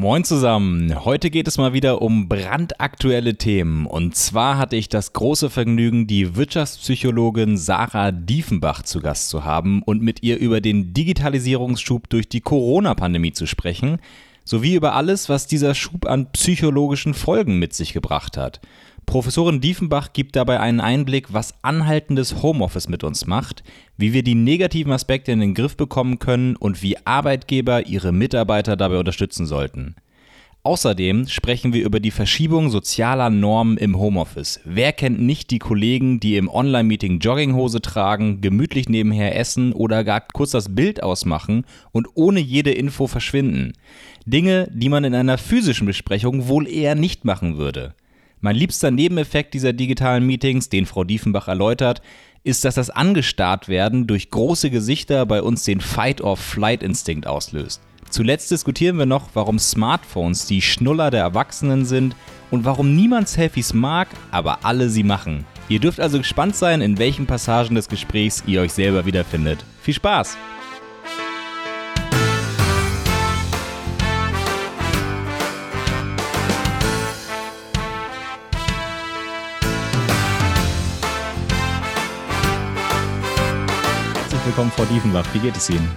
Moin zusammen. Heute geht es mal wieder um brandaktuelle Themen. Und zwar hatte ich das große Vergnügen, die Wirtschaftspsychologin Sarah Diefenbach zu Gast zu haben und mit ihr über den Digitalisierungsschub durch die Corona-Pandemie zu sprechen, sowie über alles, was dieser Schub an psychologischen Folgen mit sich gebracht hat. Professorin Diefenbach gibt dabei einen Einblick, was anhaltendes Homeoffice mit uns macht, wie wir die negativen Aspekte in den Griff bekommen können und wie Arbeitgeber ihre Mitarbeiter dabei unterstützen sollten. Außerdem sprechen wir über die Verschiebung sozialer Normen im Homeoffice. Wer kennt nicht die Kollegen, die im Online-Meeting Jogginghose tragen, gemütlich nebenher essen oder gar kurz das Bild ausmachen und ohne jede Info verschwinden? Dinge, die man in einer physischen Besprechung wohl eher nicht machen würde. Mein liebster Nebeneffekt dieser digitalen Meetings, den Frau Diefenbach erläutert, ist, dass das Angestarrt-werden durch große Gesichter bei uns den Fight-or-Flight-Instinkt auslöst. Zuletzt diskutieren wir noch, warum Smartphones die Schnuller der Erwachsenen sind und warum niemand Selfies mag, aber alle sie machen. Ihr dürft also gespannt sein, in welchen Passagen des Gesprächs ihr euch selber wiederfindet. Viel Spaß! Willkommen, Frau Diefenbach. Wie geht es Ihnen?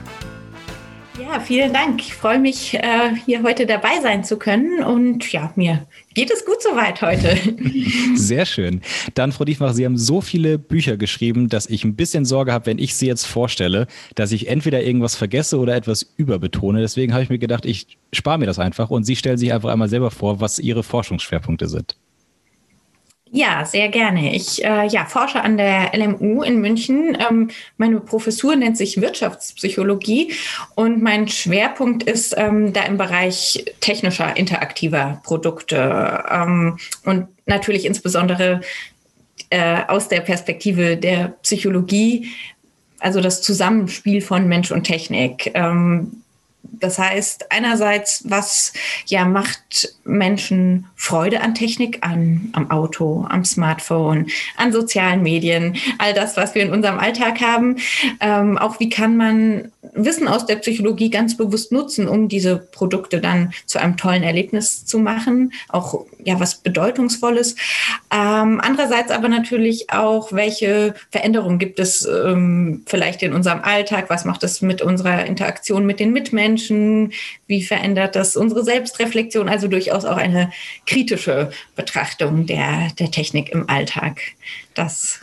Ja, vielen Dank. Ich freue mich, äh, hier heute dabei sein zu können. Und ja, mir geht es gut soweit heute. Sehr schön. Dann, Frau Diefenbach, Sie haben so viele Bücher geschrieben, dass ich ein bisschen Sorge habe, wenn ich Sie jetzt vorstelle, dass ich entweder irgendwas vergesse oder etwas überbetone. Deswegen habe ich mir gedacht, ich spare mir das einfach und Sie stellen sich einfach einmal selber vor, was Ihre Forschungsschwerpunkte sind. Ja, sehr gerne. Ich äh, ja, forsche an der LMU in München. Ähm, meine Professur nennt sich Wirtschaftspsychologie und mein Schwerpunkt ist ähm, da im Bereich technischer, interaktiver Produkte ähm, und natürlich insbesondere äh, aus der Perspektive der Psychologie, also das Zusammenspiel von Mensch und Technik. Ähm, das heißt, einerseits, was ja macht Menschen Freude an Technik, an, am Auto, am Smartphone, an sozialen Medien, all das, was wir in unserem Alltag haben. Ähm, auch wie kann man Wissen aus der Psychologie ganz bewusst nutzen, um diese Produkte dann zu einem tollen Erlebnis zu machen, auch ja was Bedeutungsvolles. Ähm, andererseits aber natürlich auch, welche Veränderungen gibt es ähm, vielleicht in unserem Alltag, was macht es mit unserer Interaktion mit den Mitmenschen, wie verändert das unsere Selbstreflexion, also durchaus auch eine kritische Betrachtung der, der Technik im Alltag. Das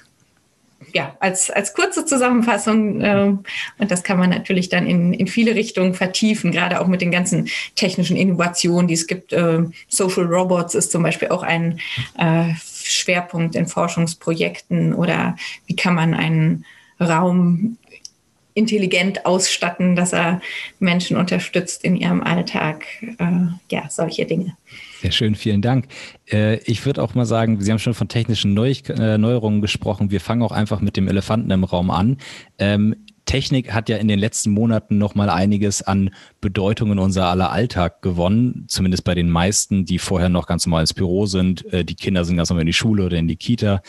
ja, als, als kurze Zusammenfassung. Äh, und das kann man natürlich dann in, in viele Richtungen vertiefen, gerade auch mit den ganzen technischen Innovationen, die es gibt. Äh, Social Robots ist zum Beispiel auch ein äh, Schwerpunkt in Forschungsprojekten oder wie kann man einen Raum intelligent ausstatten, dass er Menschen unterstützt in ihrem Alltag. Äh, ja, solche Dinge. Sehr schön, vielen Dank. Äh, ich würde auch mal sagen, Sie haben schon von technischen Neu äh, Neuerungen gesprochen. Wir fangen auch einfach mit dem Elefanten im Raum an. Ähm, Technik hat ja in den letzten Monaten noch mal einiges an Bedeutung in unser aller Alltag gewonnen, zumindest bei den meisten, die vorher noch ganz normal ins Büro sind. Äh, die Kinder sind ganz normal in die Schule oder in die Kita.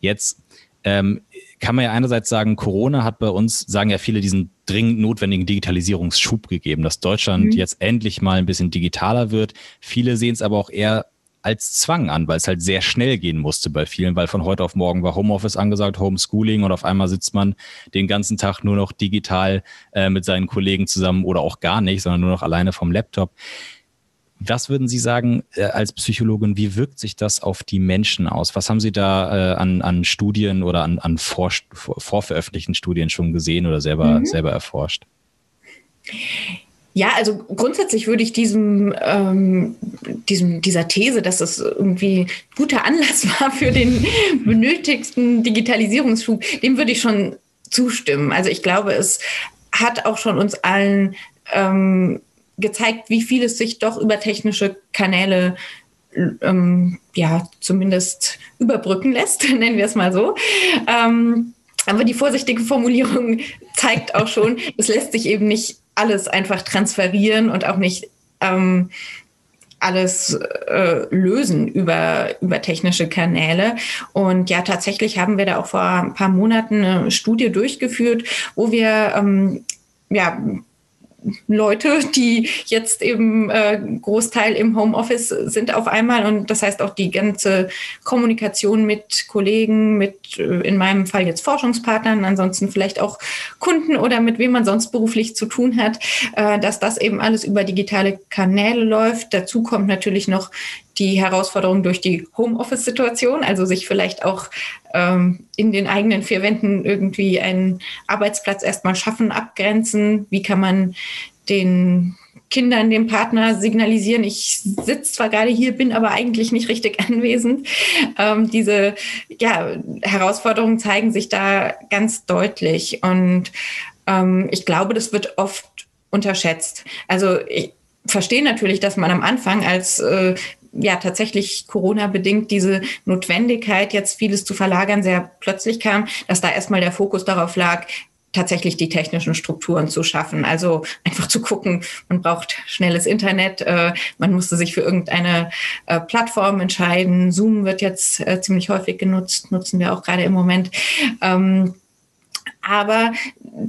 Jetzt ähm, kann man ja einerseits sagen, Corona hat bei uns, sagen ja viele, diesen dringend notwendigen Digitalisierungsschub gegeben, dass Deutschland mhm. jetzt endlich mal ein bisschen digitaler wird. Viele sehen es aber auch eher als Zwang an, weil es halt sehr schnell gehen musste bei vielen, weil von heute auf morgen war Homeoffice angesagt, Homeschooling und auf einmal sitzt man den ganzen Tag nur noch digital äh, mit seinen Kollegen zusammen oder auch gar nicht, sondern nur noch alleine vom Laptop. Was würden Sie sagen äh, als Psychologin, wie wirkt sich das auf die Menschen aus? Was haben Sie da äh, an, an Studien oder an, an vor, vorveröffentlichten Studien schon gesehen oder selber, mhm. selber erforscht? Ja, also grundsätzlich würde ich diesem, ähm, diesem, dieser These, dass es irgendwie guter Anlass war für den benötigten Digitalisierungsschub, dem würde ich schon zustimmen. Also ich glaube, es hat auch schon uns allen ähm, gezeigt, wie viel es sich doch über technische Kanäle ähm, ja zumindest überbrücken lässt, nennen wir es mal so. Ähm, aber die vorsichtige Formulierung zeigt auch schon, es lässt sich eben nicht alles einfach transferieren und auch nicht ähm, alles äh, lösen über, über technische Kanäle. Und ja, tatsächlich haben wir da auch vor ein paar Monaten eine Studie durchgeführt, wo wir ähm, ja, Leute, die jetzt eben äh, Großteil im Homeoffice sind auf einmal. Und das heißt auch die ganze Kommunikation mit Kollegen, mit äh, in meinem Fall jetzt Forschungspartnern, ansonsten vielleicht auch Kunden oder mit wem man sonst beruflich zu tun hat, äh, dass das eben alles über digitale Kanäle läuft. Dazu kommt natürlich noch die Herausforderung durch die Homeoffice-Situation, also sich vielleicht auch ähm, in den eigenen vier Wänden irgendwie einen Arbeitsplatz erstmal schaffen, abgrenzen. Wie kann man den Kindern, dem Partner signalisieren, ich sitze zwar gerade hier, bin aber eigentlich nicht richtig anwesend. Ähm, diese ja, Herausforderungen zeigen sich da ganz deutlich. Und ähm, ich glaube, das wird oft unterschätzt. Also ich verstehe natürlich, dass man am Anfang als äh, ja tatsächlich Corona-bedingt diese Notwendigkeit, jetzt vieles zu verlagern, sehr plötzlich kam, dass da erstmal der Fokus darauf lag, tatsächlich die technischen Strukturen zu schaffen. Also einfach zu gucken, man braucht schnelles Internet, äh, man musste sich für irgendeine äh, Plattform entscheiden. Zoom wird jetzt äh, ziemlich häufig genutzt, nutzen wir auch gerade im Moment. Ähm, aber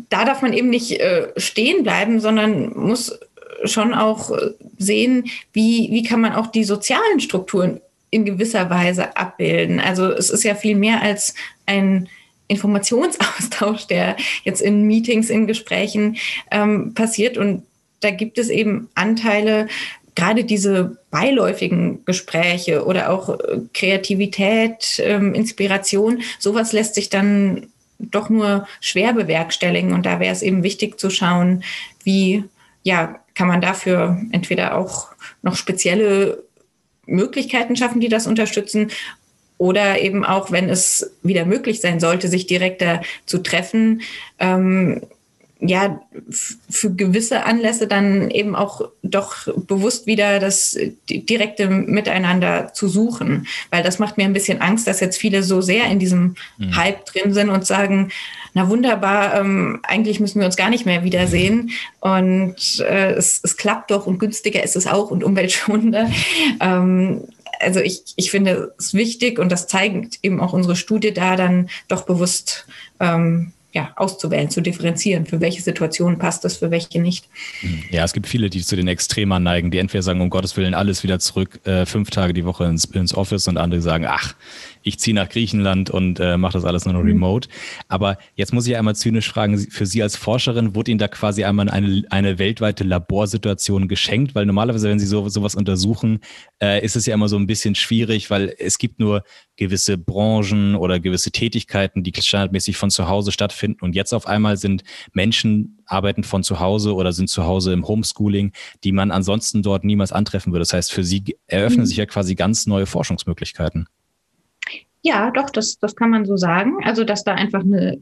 da darf man eben nicht stehen bleiben, sondern muss schon auch sehen, wie, wie kann man auch die sozialen Strukturen in gewisser Weise abbilden. Also es ist ja viel mehr als ein Informationsaustausch, der jetzt in Meetings, in Gesprächen ähm, passiert. Und da gibt es eben Anteile, gerade diese beiläufigen Gespräche oder auch äh, Kreativität, ähm, Inspiration, sowas lässt sich dann doch nur schwer bewerkstelligen. Und da wäre es eben wichtig zu schauen, wie ja, kann man dafür entweder auch noch spezielle Möglichkeiten schaffen, die das unterstützen, oder eben auch, wenn es wieder möglich sein sollte, sich direkter zu treffen, ähm, ja, für gewisse Anlässe dann eben auch doch bewusst wieder das direkte Miteinander zu suchen. Weil das macht mir ein bisschen Angst, dass jetzt viele so sehr in diesem mhm. Hype drin sind und sagen, na wunderbar, ähm, eigentlich müssen wir uns gar nicht mehr wiedersehen. Und äh, es, es klappt doch und günstiger ist es auch und umweltschonender. Ähm, also ich, ich finde es wichtig und das zeigt eben auch unsere Studie da dann doch bewusst ähm, ja, auszuwählen, zu differenzieren, für welche Situation passt das, für welche nicht. Ja, es gibt viele, die zu den Extremen neigen, die entweder sagen, um Gottes Willen, alles wieder zurück, äh, fünf Tage die Woche ins, ins Office und andere sagen, ach, ich ziehe nach Griechenland und äh, mache das alles nur noch mhm. remote. Aber jetzt muss ich einmal zynisch fragen, für Sie als Forscherin, wurde Ihnen da quasi einmal eine, eine weltweite Laborsituation geschenkt? Weil normalerweise, wenn Sie so, sowas untersuchen, äh, ist es ja immer so ein bisschen schwierig, weil es gibt nur gewisse Branchen oder gewisse Tätigkeiten, die standardmäßig von zu Hause stattfinden. Und jetzt auf einmal sind Menschen arbeiten von zu Hause oder sind zu Hause im Homeschooling, die man ansonsten dort niemals antreffen würde. Das heißt, für sie eröffnen mhm. sich ja quasi ganz neue Forschungsmöglichkeiten. Ja, doch, das, das kann man so sagen. Also, dass da einfach eine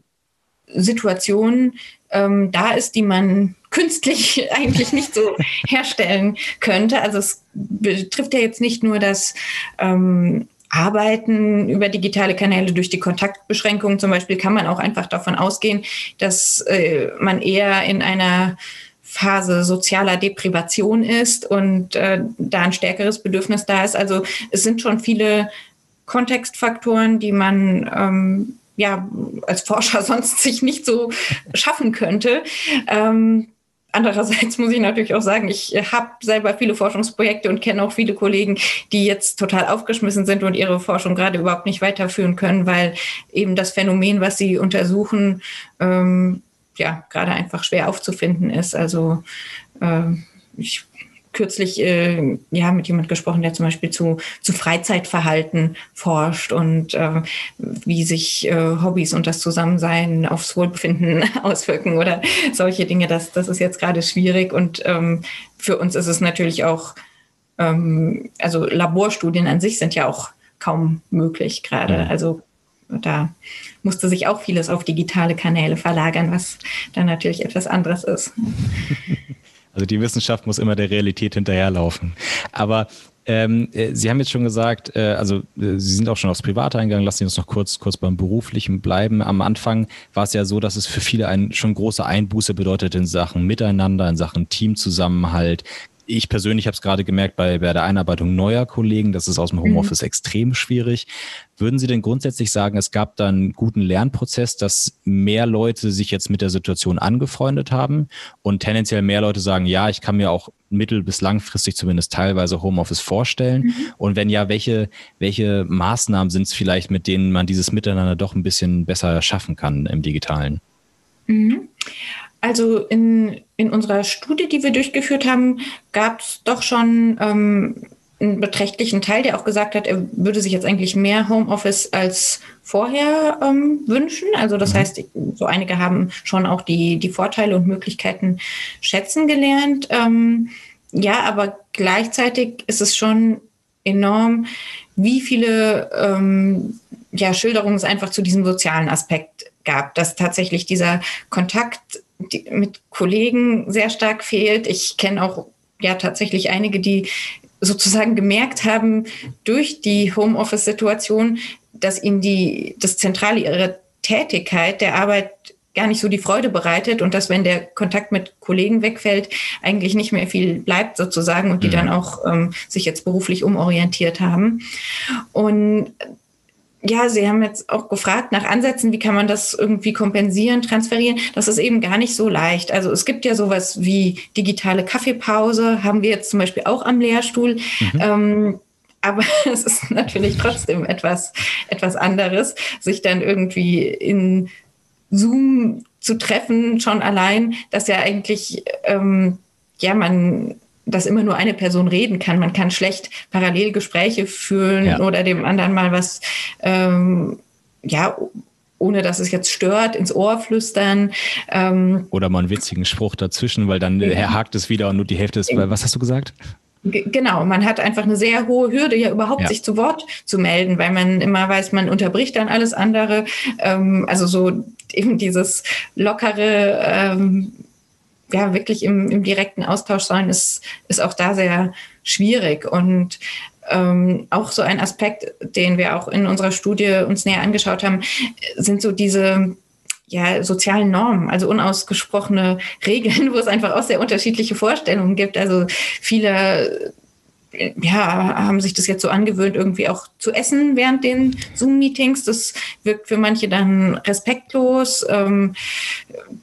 Situation ähm, da ist, die man künstlich eigentlich nicht so herstellen könnte. Also es betrifft ja jetzt nicht nur das ähm, Arbeiten über digitale Kanäle durch die Kontaktbeschränkungen zum Beispiel, kann man auch einfach davon ausgehen, dass äh, man eher in einer Phase sozialer Deprivation ist und äh, da ein stärkeres Bedürfnis da ist. Also es sind schon viele Kontextfaktoren, die man ähm, ja als Forscher sonst sich nicht so schaffen könnte. Ähm, Andererseits muss ich natürlich auch sagen, ich habe selber viele Forschungsprojekte und kenne auch viele Kollegen, die jetzt total aufgeschmissen sind und ihre Forschung gerade überhaupt nicht weiterführen können, weil eben das Phänomen, was sie untersuchen, ähm, ja, gerade einfach schwer aufzufinden ist. Also äh, ich kürzlich äh, ja mit jemand gesprochen, der zum Beispiel zu, zu Freizeitverhalten forscht und äh, wie sich äh, Hobbys und das Zusammensein aufs Wohlbefinden auswirken oder solche Dinge. Das, das ist jetzt gerade schwierig und ähm, für uns ist es natürlich auch, ähm, also Laborstudien an sich sind ja auch kaum möglich gerade. Mhm. Also da musste sich auch vieles auf digitale Kanäle verlagern, was dann natürlich etwas anderes ist. Also die Wissenschaft muss immer der Realität hinterherlaufen. Aber ähm, äh, Sie haben jetzt schon gesagt, äh, also äh, Sie sind auch schon aufs Private eingegangen, lassen Sie uns noch kurz, kurz beim Beruflichen bleiben. Am Anfang war es ja so, dass es für viele ein, schon große Einbuße bedeutet in Sachen Miteinander, in Sachen Teamzusammenhalt. Ich persönlich habe es gerade gemerkt bei, bei der Einarbeitung neuer Kollegen, das ist aus dem Homeoffice mhm. extrem schwierig. Würden Sie denn grundsätzlich sagen, es gab dann einen guten Lernprozess, dass mehr Leute sich jetzt mit der Situation angefreundet haben und tendenziell mehr Leute sagen, ja, ich kann mir auch mittel- bis langfristig zumindest teilweise Homeoffice vorstellen? Mhm. Und wenn ja, welche, welche Maßnahmen sind es vielleicht, mit denen man dieses Miteinander doch ein bisschen besser schaffen kann im digitalen? Mhm. Also in, in unserer Studie, die wir durchgeführt haben, gab es doch schon ähm, einen beträchtlichen Teil, der auch gesagt hat, er würde sich jetzt eigentlich mehr Homeoffice als vorher ähm, wünschen. Also das mhm. heißt, so einige haben schon auch die, die Vorteile und Möglichkeiten schätzen gelernt. Ähm, ja, aber gleichzeitig ist es schon enorm, wie viele ähm, ja, Schilderungen es einfach zu diesem sozialen Aspekt gab, dass tatsächlich dieser Kontakt mit Kollegen sehr stark fehlt. Ich kenne auch ja tatsächlich einige, die sozusagen gemerkt haben durch die Homeoffice-Situation, dass ihnen die, das Zentrale ihrer Tätigkeit, der Arbeit gar nicht so die Freude bereitet und dass, wenn der Kontakt mit Kollegen wegfällt, eigentlich nicht mehr viel bleibt sozusagen und die mhm. dann auch ähm, sich jetzt beruflich umorientiert haben. Und ja, Sie haben jetzt auch gefragt nach Ansätzen, wie kann man das irgendwie kompensieren, transferieren. Das ist eben gar nicht so leicht. Also es gibt ja sowas wie digitale Kaffeepause, haben wir jetzt zum Beispiel auch am Lehrstuhl. Mhm. Ähm, aber es ist natürlich trotzdem etwas, etwas anderes, sich dann irgendwie in Zoom zu treffen, schon allein, dass ja eigentlich, ähm, ja, man dass immer nur eine Person reden kann. Man kann schlecht parallel Gespräche führen ja. oder dem anderen mal was, ähm, ja, ohne dass es jetzt stört, ins Ohr flüstern. Ähm, oder mal einen witzigen Spruch dazwischen, weil dann ja. hakt es wieder und nur die Hälfte ist. Was hast du gesagt? Genau, man hat einfach eine sehr hohe Hürde, ja überhaupt ja. sich zu Wort zu melden, weil man immer weiß, man unterbricht dann alles andere. Ähm, also so eben dieses lockere, ähm, ja wirklich im, im direkten Austausch sein, ist, ist auch da sehr schwierig. Und ähm, auch so ein Aspekt, den wir auch in unserer Studie uns näher angeschaut haben, sind so diese ja, sozialen Normen, also unausgesprochene Regeln, wo es einfach auch sehr unterschiedliche Vorstellungen gibt. Also viele ja, haben sich das jetzt so angewöhnt, irgendwie auch zu essen während den Zoom-Meetings. Das wirkt für manche dann respektlos. Ähm,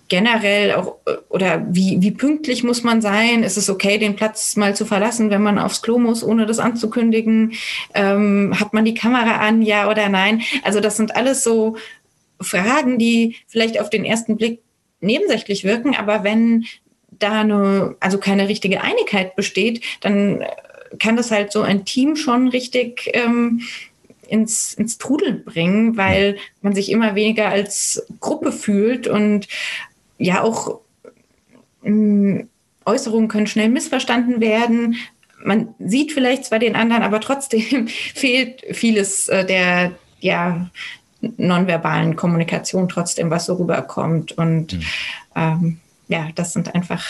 generell auch, oder wie, wie pünktlich muss man sein? Ist es okay, den Platz mal zu verlassen, wenn man aufs Klo muss, ohne das anzukündigen? Ähm, hat man die Kamera an, ja oder nein? Also das sind alles so Fragen, die vielleicht auf den ersten Blick nebensächlich wirken, aber wenn da eine, also keine richtige Einigkeit besteht, dann kann das halt so ein Team schon richtig ähm, ins, ins Trudeln bringen, weil man sich immer weniger als Gruppe fühlt und ja auch ähm, Äußerungen können schnell missverstanden werden. Man sieht vielleicht zwar den anderen, aber trotzdem fehlt vieles äh, der ja, nonverbalen Kommunikation trotzdem, was so rüberkommt. Und mhm. ähm, ja, das sind einfach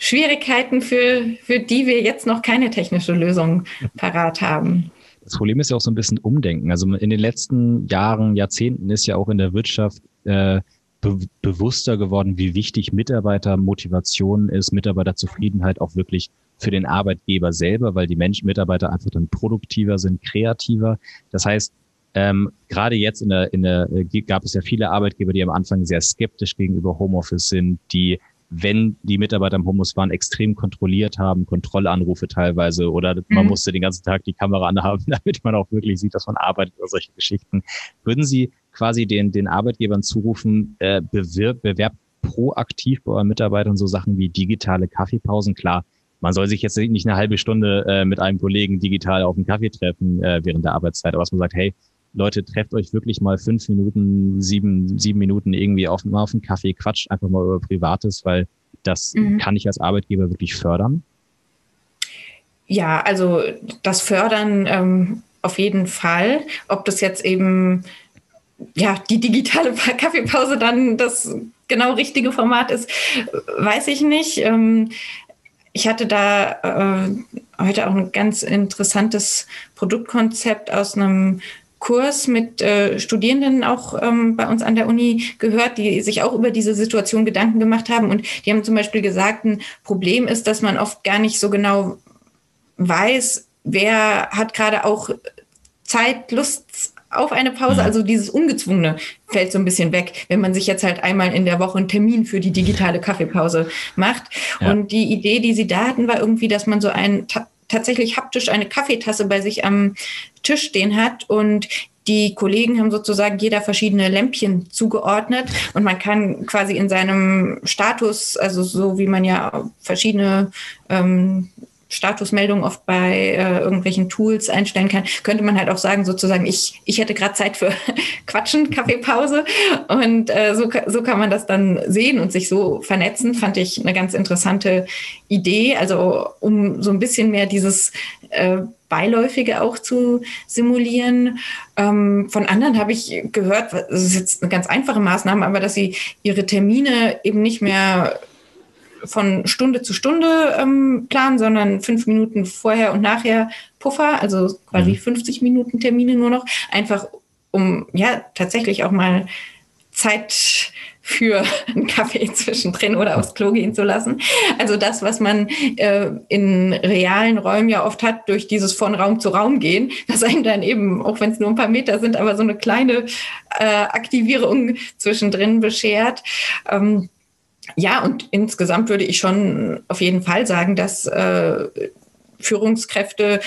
Schwierigkeiten, für, für die wir jetzt noch keine technische Lösung parat haben. Das Problem ist ja auch so ein bisschen Umdenken. Also in den letzten Jahren, Jahrzehnten ist ja auch in der Wirtschaft äh, be bewusster geworden, wie wichtig Mitarbeitermotivation ist, Mitarbeiterzufriedenheit auch wirklich für den Arbeitgeber selber, weil die Menschen, Mitarbeiter einfach dann produktiver sind, kreativer. Das heißt, ähm, gerade jetzt in der, in der äh, gab es ja viele Arbeitgeber, die am Anfang sehr skeptisch gegenüber Homeoffice sind, die wenn die Mitarbeiter im Homeoffice waren, extrem kontrolliert haben, Kontrollanrufe teilweise oder man mhm. musste den ganzen Tag die Kamera anhaben, damit man auch wirklich sieht, dass man arbeitet oder solche Geschichten. Würden Sie quasi den, den Arbeitgebern zurufen, äh, bewirb, bewerbt proaktiv bei euren Mitarbeitern so Sachen wie digitale Kaffeepausen? Klar, man soll sich jetzt nicht eine halbe Stunde äh, mit einem Kollegen digital auf einen Kaffee treffen äh, während der Arbeitszeit, aber dass man sagt, hey, Leute, trefft euch wirklich mal fünf Minuten, sieben, sieben Minuten irgendwie auf, mal auf einen Kaffee, quatscht einfach mal über Privates, weil das mhm. kann ich als Arbeitgeber wirklich fördern. Ja, also das Fördern ähm, auf jeden Fall. Ob das jetzt eben ja die digitale Kaffeepause dann das genau richtige Format ist, weiß ich nicht. Ähm, ich hatte da äh, heute auch ein ganz interessantes Produktkonzept aus einem Kurs mit äh, Studierenden auch ähm, bei uns an der Uni gehört, die sich auch über diese Situation Gedanken gemacht haben. Und die haben zum Beispiel gesagt, ein Problem ist, dass man oft gar nicht so genau weiß, wer hat gerade auch Zeit, Lust auf eine Pause. Mhm. Also dieses Ungezwungene fällt so ein bisschen weg, wenn man sich jetzt halt einmal in der Woche einen Termin für die digitale Kaffeepause macht. Ja. Und die Idee, die sie da hatten, war irgendwie, dass man so ein tatsächlich haptisch eine Kaffeetasse bei sich am Tisch stehen hat und die Kollegen haben sozusagen jeder verschiedene Lämpchen zugeordnet und man kann quasi in seinem Status, also so wie man ja verschiedene ähm, Statusmeldungen oft bei äh, irgendwelchen Tools einstellen kann, könnte man halt auch sagen, sozusagen, ich, ich hätte gerade Zeit für Quatschen, Kaffeepause. Und äh, so, so kann man das dann sehen und sich so vernetzen, fand ich eine ganz interessante Idee. Also um so ein bisschen mehr dieses äh, Beiläufige auch zu simulieren. Ähm, von anderen habe ich gehört, das ist jetzt eine ganz einfache Maßnahme, aber dass sie ihre Termine eben nicht mehr von Stunde zu Stunde ähm, planen, sondern fünf Minuten vorher und nachher Puffer, also quasi mhm. 50 Minuten Termine nur noch, einfach um ja tatsächlich auch mal Zeit für einen Kaffee zwischendrin oder aufs Klo gehen zu lassen. Also das, was man äh, in realen Räumen ja oft hat, durch dieses von Raum zu Raum gehen, dass einem dann eben, auch wenn es nur ein paar Meter sind, aber so eine kleine äh, Aktivierung zwischendrin beschert. Ähm, ja, und insgesamt würde ich schon auf jeden Fall sagen, dass äh, Führungskräfte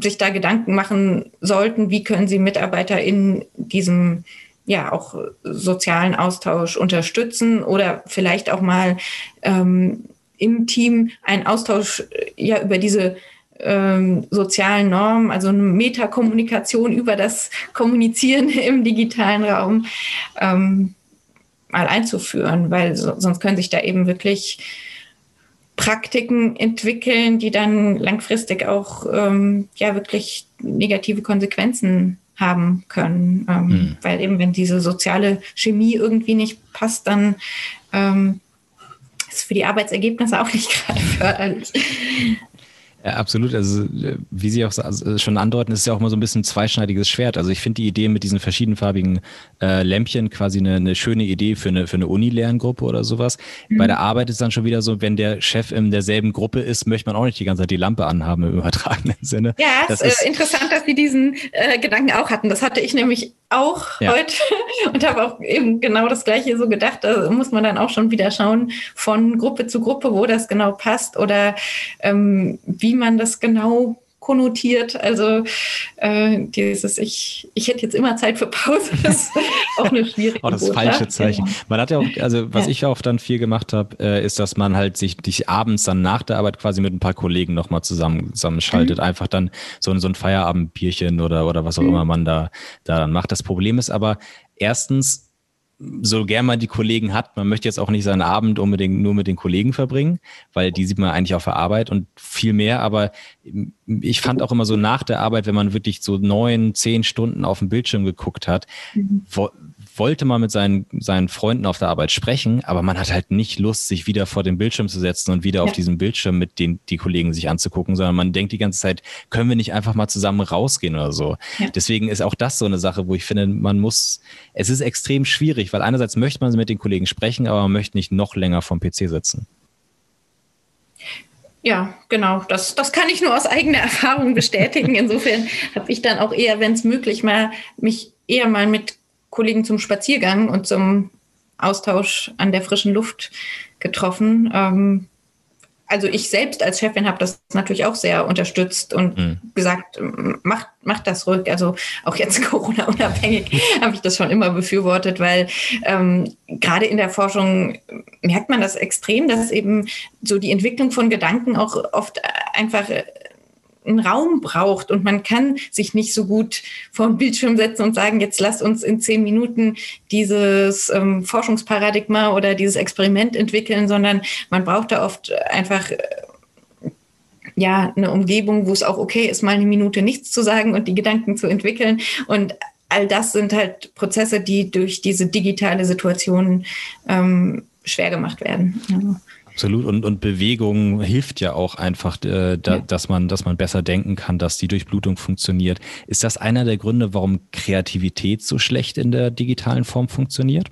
sich da Gedanken machen sollten, wie können sie Mitarbeiter in diesem ja auch sozialen Austausch unterstützen oder vielleicht auch mal ähm, im Team einen Austausch äh, ja über diese ähm, sozialen Normen, also eine Metakommunikation über das Kommunizieren im digitalen Raum. Ähm, mal einzuführen, weil so, sonst können sich da eben wirklich Praktiken entwickeln, die dann langfristig auch ähm, ja wirklich negative Konsequenzen haben können. Ähm, mhm. Weil eben, wenn diese soziale Chemie irgendwie nicht passt, dann ähm, ist für die Arbeitsergebnisse auch nicht gerade förderlich. Ja, absolut. Also, äh, wie Sie auch äh, schon andeuten, ist es ja auch immer so ein bisschen ein zweischneidiges Schwert. Also, ich finde die Idee mit diesen verschiedenfarbigen äh, Lämpchen quasi eine, eine schöne Idee für eine, für eine Uni-Lerngruppe oder sowas. Mhm. Bei der Arbeit ist dann schon wieder so, wenn der Chef in derselben Gruppe ist, möchte man auch nicht die ganze Zeit die Lampe anhaben im übertragenen Sinne. Ja, das ist äh, interessant, dass Sie diesen äh, Gedanken auch hatten. Das hatte ich nämlich auch ja. heute und habe auch eben genau das Gleiche so gedacht. Da muss man dann auch schon wieder schauen von Gruppe zu Gruppe, wo das genau passt oder ähm, wie man das genau konnotiert. Also äh, dieses, ich, ich hätte jetzt immer Zeit für Pause, das ist auch eine schwierige Oh, das falsche Zeichen. Genau. Man hat ja auch, also was ja. ich auch dann viel gemacht habe, äh, ist, dass man halt sich, sich abends dann nach der Arbeit quasi mit ein paar Kollegen nochmal zusammen, zusammenschaltet. Mhm. Einfach dann so, so ein Feierabendbierchen oder, oder was auch mhm. immer man da, da dann macht. Das Problem ist aber, erstens, so gern man die Kollegen hat, man möchte jetzt auch nicht seinen Abend unbedingt nur mit den Kollegen verbringen, weil die sieht man eigentlich auf der Arbeit und viel mehr. Aber ich fand auch immer so nach der Arbeit, wenn man wirklich so neun, zehn Stunden auf dem Bildschirm geguckt hat, mhm wollte mal mit seinen, seinen Freunden auf der Arbeit sprechen, aber man hat halt nicht Lust, sich wieder vor den Bildschirm zu setzen und wieder ja. auf diesem Bildschirm mit den die Kollegen sich anzugucken, sondern man denkt die ganze Zeit, können wir nicht einfach mal zusammen rausgehen oder so. Ja. Deswegen ist auch das so eine Sache, wo ich finde, man muss, es ist extrem schwierig, weil einerseits möchte man mit den Kollegen sprechen, aber man möchte nicht noch länger vom PC sitzen. Ja, genau. Das, das kann ich nur aus eigener Erfahrung bestätigen. Insofern habe ich dann auch eher, wenn es möglich mal, mich eher mal mit Kollegen zum Spaziergang und zum Austausch an der frischen Luft getroffen. Ähm, also ich selbst als Chefin habe das natürlich auch sehr unterstützt und mhm. gesagt, macht, macht das ruhig. Also auch jetzt Corona-unabhängig habe ich das schon immer befürwortet, weil ähm, gerade in der Forschung merkt man das extrem, dass eben so die Entwicklung von Gedanken auch oft einfach einen Raum braucht und man kann sich nicht so gut vor den Bildschirm setzen und sagen, jetzt lasst uns in zehn Minuten dieses ähm, Forschungsparadigma oder dieses Experiment entwickeln, sondern man braucht da oft einfach äh, ja eine Umgebung, wo es auch okay ist, mal eine Minute nichts zu sagen und die Gedanken zu entwickeln und all das sind halt Prozesse, die durch diese digitale Situation ähm, schwer gemacht werden. Ja. Absolut. Und, und Bewegung hilft ja auch einfach, äh, da, ja. dass, man, dass man besser denken kann, dass die Durchblutung funktioniert. Ist das einer der Gründe, warum Kreativität so schlecht in der digitalen Form funktioniert?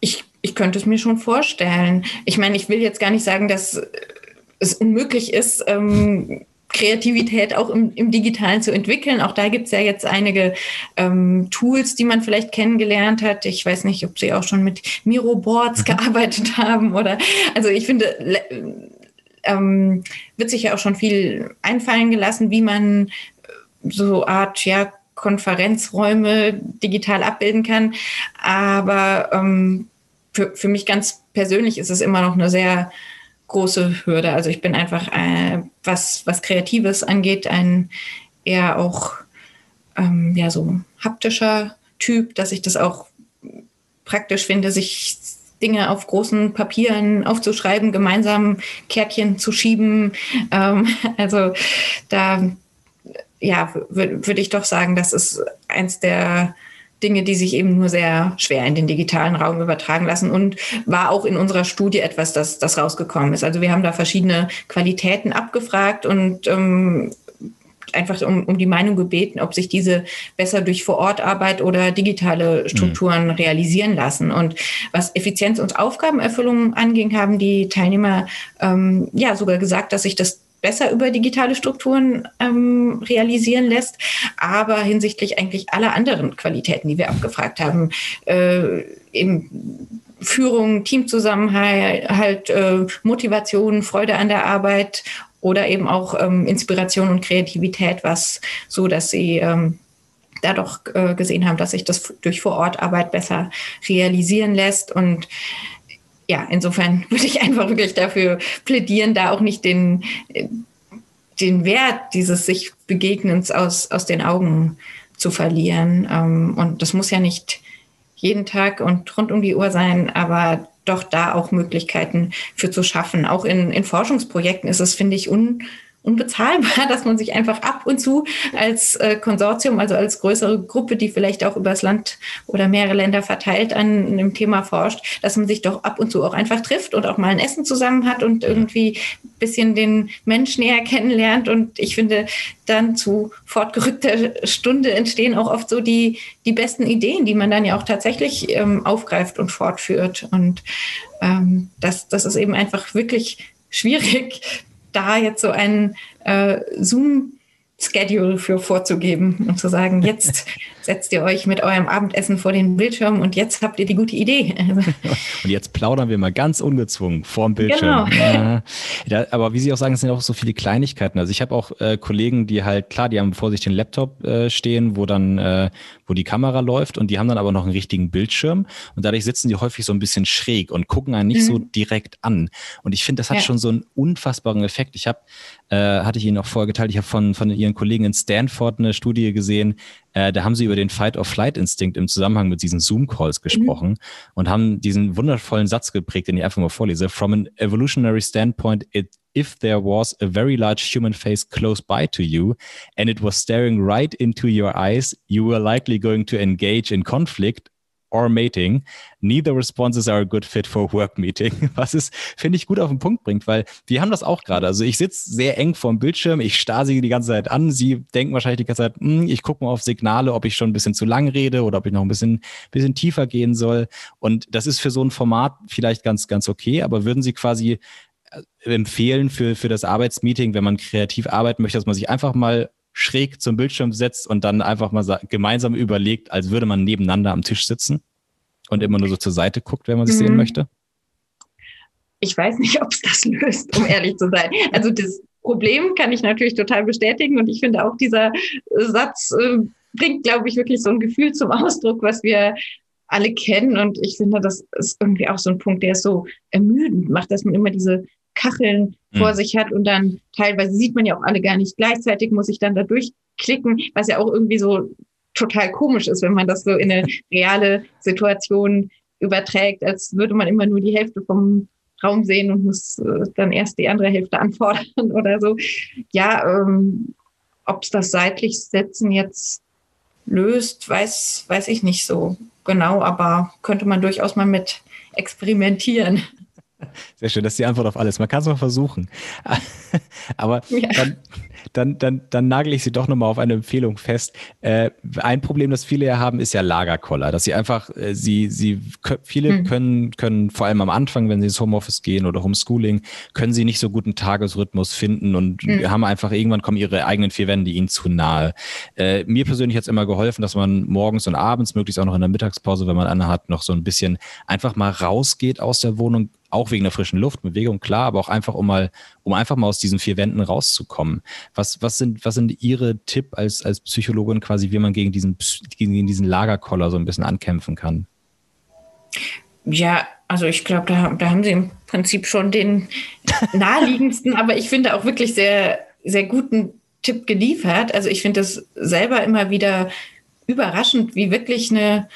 Ich, ich könnte es mir schon vorstellen. Ich meine, ich will jetzt gar nicht sagen, dass es unmöglich ist, ähm, Kreativität auch im, im Digitalen zu entwickeln. Auch da gibt es ja jetzt einige ähm, Tools, die man vielleicht kennengelernt hat. Ich weiß nicht, ob Sie auch schon mit Miro-Boards mhm. gearbeitet haben oder also ich finde, ähm, wird sich ja auch schon viel einfallen gelassen, wie man so Art ja Konferenzräume digital abbilden kann. Aber ähm, für, für mich ganz persönlich ist es immer noch eine sehr große Hürde. Also ich bin einfach, äh, was, was Kreatives angeht, ein eher auch ähm, ja, so haptischer Typ, dass ich das auch praktisch finde, sich Dinge auf großen Papieren aufzuschreiben, gemeinsam Kärtchen zu schieben. Ähm, also da ja, würde ich doch sagen, das ist eins der Dinge, die sich eben nur sehr schwer in den digitalen Raum übertragen lassen und war auch in unserer Studie etwas, das, das rausgekommen ist. Also wir haben da verschiedene Qualitäten abgefragt und ähm, einfach um, um die Meinung gebeten, ob sich diese besser durch Vorortarbeit oder digitale Strukturen mhm. realisieren lassen. Und was Effizienz und Aufgabenerfüllung anging, haben die Teilnehmer ähm, ja sogar gesagt, dass sich das besser über digitale Strukturen ähm, realisieren lässt. Aber hinsichtlich eigentlich aller anderen Qualitäten, die wir abgefragt haben, äh, eben Führung, Teamzusammenhalt, äh, Motivation, Freude an der Arbeit oder eben auch ähm, Inspiration und Kreativität, was so, dass sie ähm, da doch äh, gesehen haben, dass sich das durch Vorortarbeit besser realisieren lässt. Und ja, insofern würde ich einfach wirklich dafür plädieren, da auch nicht den, den Wert dieses sich Begegnens aus, aus den Augen zu verlieren. Ähm, und das muss ja nicht jeden Tag und rund um die Uhr sein, aber doch da auch Möglichkeiten für zu schaffen. Auch in, in Forschungsprojekten ist es, finde ich, un, unbezahlbar, dass man sich einfach ab und zu als äh, Konsortium, also als größere Gruppe, die vielleicht auch übers Land oder mehrere Länder verteilt an einem Thema forscht, dass man sich doch ab und zu auch einfach trifft und auch mal ein Essen zusammen hat und irgendwie ein bisschen den Mensch näher kennenlernt. Und ich finde, dann zu fortgerückter Stunde entstehen auch oft so die, die besten Ideen, die man dann ja auch tatsächlich ähm, aufgreift und fortführt. Und ähm, das, das ist eben einfach wirklich schwierig, da jetzt so ein äh, Zoom Schedule für vorzugeben und zu sagen, jetzt setzt ihr euch mit eurem Abendessen vor den Bildschirm und jetzt habt ihr die gute Idee. und jetzt plaudern wir mal ganz ungezwungen vorm Bildschirm. Genau. Ja, aber wie Sie auch sagen, es sind auch so viele Kleinigkeiten. Also ich habe auch äh, Kollegen, die halt, klar, die haben vor sich den Laptop äh, stehen, wo dann, äh, wo die Kamera läuft und die haben dann aber noch einen richtigen Bildschirm und dadurch sitzen die häufig so ein bisschen schräg und gucken einen nicht mhm. so direkt an. Und ich finde, das hat ja. schon so einen unfassbaren Effekt. Ich habe, äh, hatte ich Ihnen auch vorgeteilt, ich habe von, von Ihren Kollegen in Stanford eine Studie gesehen, äh, da haben sie über den Fight-or-Flight-Instinkt im Zusammenhang mit diesen Zoom-Calls mhm. gesprochen mhm. und haben diesen wundervollen Satz geprägt, den ich einfach mal vorlese. From an evolutionary standpoint, it if there was a very large human face close by to you and it was staring right into your eyes, you were likely going to engage in conflict or mating. Neither responses are a good fit for work meeting. Was es, finde ich, gut auf den Punkt bringt, weil wir haben das auch gerade. Also ich sitze sehr eng vorm Bildschirm, ich starre sie die ganze Zeit an. Sie denken wahrscheinlich die ganze Zeit, hm, ich gucke mal auf Signale, ob ich schon ein bisschen zu lang rede oder ob ich noch ein bisschen, bisschen tiefer gehen soll. Und das ist für so ein Format vielleicht ganz, ganz okay, aber würden Sie quasi äh, empfehlen für, für das Arbeitsmeeting, wenn man kreativ arbeiten möchte, dass man sich einfach mal schräg zum Bildschirm setzt und dann einfach mal gemeinsam überlegt, als würde man nebeneinander am Tisch sitzen und immer nur so zur Seite guckt, wenn man sich mhm. sehen möchte? Ich weiß nicht, ob es das löst, um ehrlich zu sein. Also das Problem kann ich natürlich total bestätigen und ich finde auch dieser Satz äh, bringt, glaube ich, wirklich so ein Gefühl zum Ausdruck, was wir alle kennen und ich finde, das ist irgendwie auch so ein Punkt, der es so ermüdend macht, dass man immer diese Kacheln mhm. vor sich hat und dann teilweise sieht man ja auch alle gar nicht gleichzeitig, muss ich dann da durchklicken, was ja auch irgendwie so total komisch ist, wenn man das so in eine reale Situation überträgt, als würde man immer nur die Hälfte vom Raum sehen und muss äh, dann erst die andere Hälfte anfordern oder so. Ja, ähm, ob es das seitlich Setzen jetzt löst, weiß, weiß ich nicht so genau, aber könnte man durchaus mal mit experimentieren. Sehr schön, das ist die Antwort auf alles. Man kann es mal versuchen. Aber ja. dann, dann, dann, dann nagel ich Sie doch nochmal auf eine Empfehlung fest. Äh, ein Problem, das viele ja haben, ist ja Lagerkoller. Dass sie einfach, äh, sie, sie, viele hm. können, können vor allem am Anfang, wenn sie ins Homeoffice gehen oder Homeschooling, können sie nicht so guten Tagesrhythmus finden und hm. haben einfach irgendwann kommen ihre eigenen vier Wände ihnen zu nahe. Äh, mir persönlich hat es immer geholfen, dass man morgens und abends, möglichst auch noch in der Mittagspause, wenn man eine hat, noch so ein bisschen einfach mal rausgeht aus der Wohnung, auch wegen der frischen Luft, Bewegung, klar, aber auch einfach, um mal, um einfach mal aus diesen vier Wänden rauszukommen. Was, was sind, was sind Ihre Tipp als, als Psychologin quasi, wie man gegen diesen, gegen diesen Lagerkoller so ein bisschen ankämpfen kann? Ja, also ich glaube, da, da haben Sie im Prinzip schon den naheliegendsten, aber ich finde auch wirklich sehr, sehr guten Tipp geliefert. Also ich finde es selber immer wieder überraschend, wie wirklich eine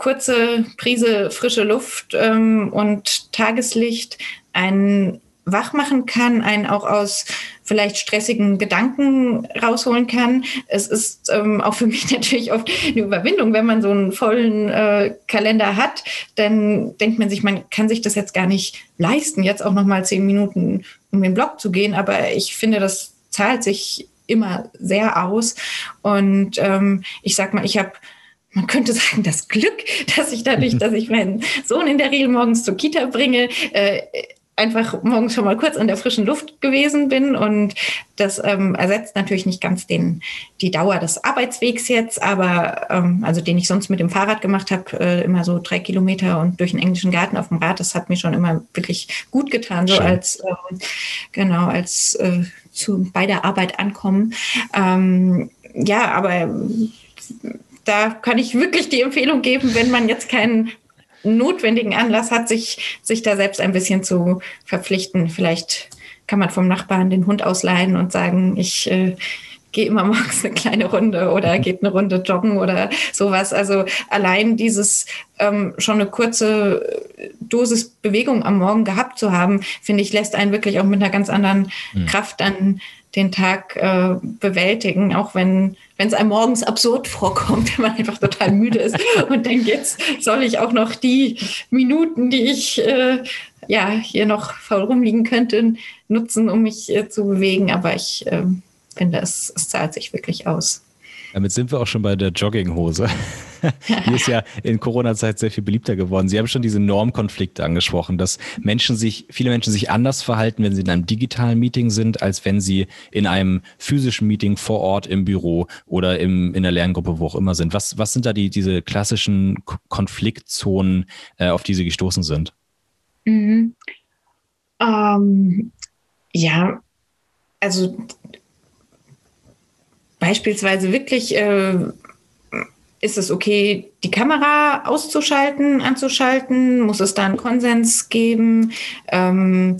kurze Prise frische Luft ähm, und Tageslicht einen wach machen kann, einen auch aus vielleicht stressigen Gedanken rausholen kann. Es ist ähm, auch für mich natürlich oft eine Überwindung, wenn man so einen vollen äh, Kalender hat, dann denkt man sich, man kann sich das jetzt gar nicht leisten, jetzt auch noch mal zehn Minuten um den Block zu gehen. Aber ich finde, das zahlt sich immer sehr aus. Und ähm, ich sag mal, ich habe man könnte sagen, das Glück, dass ich dadurch, dass ich meinen Sohn in der Regel morgens zur Kita bringe, äh, einfach morgens schon mal kurz in der frischen Luft gewesen bin. Und das ähm, ersetzt natürlich nicht ganz den, die Dauer des Arbeitswegs jetzt, aber ähm, also den ich sonst mit dem Fahrrad gemacht habe, äh, immer so drei Kilometer und durch den englischen Garten auf dem Rad, das hat mir schon immer wirklich gut getan, so Schön. als ähm, genau, als äh, zu bei der Arbeit ankommen. Ähm, ja, aber da kann ich wirklich die Empfehlung geben, wenn man jetzt keinen notwendigen Anlass hat, sich, sich da selbst ein bisschen zu verpflichten. Vielleicht kann man vom Nachbarn den Hund ausleihen und sagen, ich äh, gehe immer morgens eine kleine Runde oder geht eine Runde joggen oder sowas. Also allein dieses ähm, schon eine kurze Dosis Bewegung am Morgen gehabt zu haben, finde ich, lässt einen wirklich auch mit einer ganz anderen mhm. Kraft dann den Tag äh, bewältigen, auch wenn wenn es einem morgens absurd vorkommt, wenn man einfach total müde ist und denkt, jetzt soll ich auch noch die Minuten, die ich äh, ja hier noch faul rumliegen könnte, nutzen, um mich äh, zu bewegen. Aber ich äh, finde, es, es zahlt sich wirklich aus. Damit sind wir auch schon bei der Jogginghose. Die ist ja in Corona-Zeit sehr viel beliebter geworden. Sie haben schon diese Normkonflikte angesprochen, dass Menschen sich, viele Menschen sich anders verhalten, wenn sie in einem digitalen Meeting sind, als wenn sie in einem physischen Meeting vor Ort im Büro oder im, in der Lerngruppe, wo auch immer sind. Was, was sind da die, diese klassischen Konfliktzonen, äh, auf die Sie gestoßen sind? Mhm. Ähm, ja, also beispielsweise wirklich äh, ist es okay, die Kamera auszuschalten, anzuschalten? Muss es da einen Konsens geben? Ähm,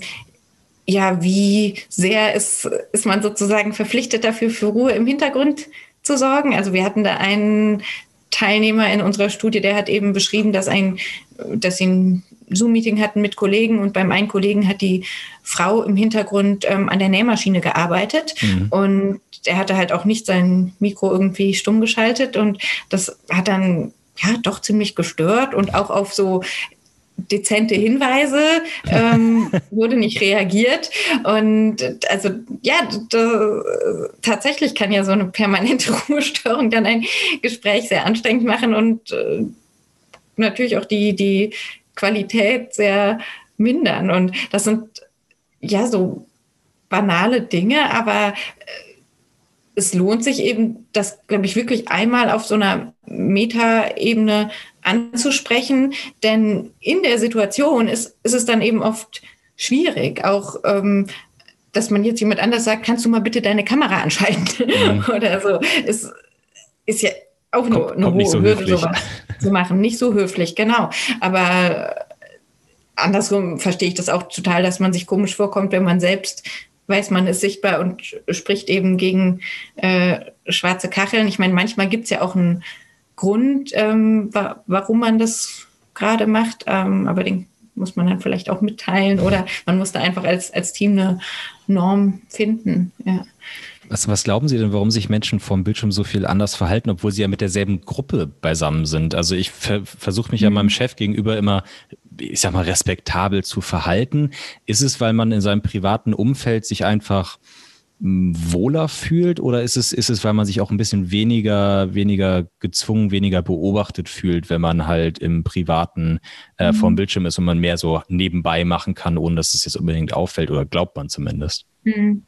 ja, wie sehr ist, ist man sozusagen verpflichtet dafür, für Ruhe im Hintergrund zu sorgen? Also wir hatten da einen Teilnehmer in unserer Studie, der hat eben beschrieben, dass ein, dass sie ein Zoom-Meeting hatten mit Kollegen und beim einen Kollegen hat die Frau im Hintergrund ähm, an der Nähmaschine gearbeitet mhm. und er hatte halt auch nicht sein Mikro irgendwie stumm geschaltet und das hat dann ja doch ziemlich gestört und auch auf so dezente Hinweise ähm, wurde nicht reagiert. Und also ja da, tatsächlich kann ja so eine permanente Ruhestörung dann ein Gespräch sehr anstrengend machen und äh, natürlich auch die die Qualität sehr mindern. Und das sind ja so banale Dinge, aber äh, es lohnt sich eben, das, glaube ich, wirklich einmal auf so einer Metaebene anzusprechen, denn in der Situation ist, ist es dann eben oft schwierig, auch ähm, dass man jetzt jemand anders sagt, kannst du mal bitte deine Kamera anschalten mhm. oder so. Es ist ja auch nur kommt, eine kommt hohe so Hürde, sowas zu machen. Nicht so höflich, genau. Aber andersrum verstehe ich das auch total, dass man sich komisch vorkommt, wenn man selbst weiß, man ist sichtbar und spricht eben gegen äh, schwarze Kacheln. Ich meine, manchmal gibt es ja auch einen Grund, ähm, wa warum man das gerade macht, ähm, aber den muss man dann vielleicht auch mitteilen oder man muss da einfach als, als Team eine Norm finden. Ja. Was, was glauben Sie denn, warum sich Menschen vom Bildschirm so viel anders verhalten, obwohl sie ja mit derselben Gruppe beisammen sind? Also ich ver versuche mich ja mhm. meinem Chef gegenüber immer, ich sag mal, respektabel zu verhalten. Ist es, weil man in seinem privaten Umfeld sich einfach hm, wohler fühlt oder ist es, ist es, weil man sich auch ein bisschen weniger, weniger gezwungen, weniger beobachtet fühlt, wenn man halt im Privaten äh, mhm. vorm Bildschirm ist und man mehr so nebenbei machen kann, ohne dass es jetzt unbedingt auffällt oder glaubt man zumindest? Mhm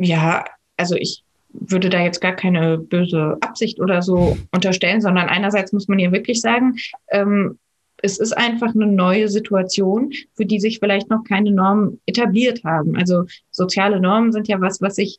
ja, also ich würde da jetzt gar keine böse Absicht oder so unterstellen, sondern einerseits muss man ja wirklich sagen, ähm, es ist einfach eine neue Situation, für die sich vielleicht noch keine Normen etabliert haben. Also soziale Normen sind ja was, was sich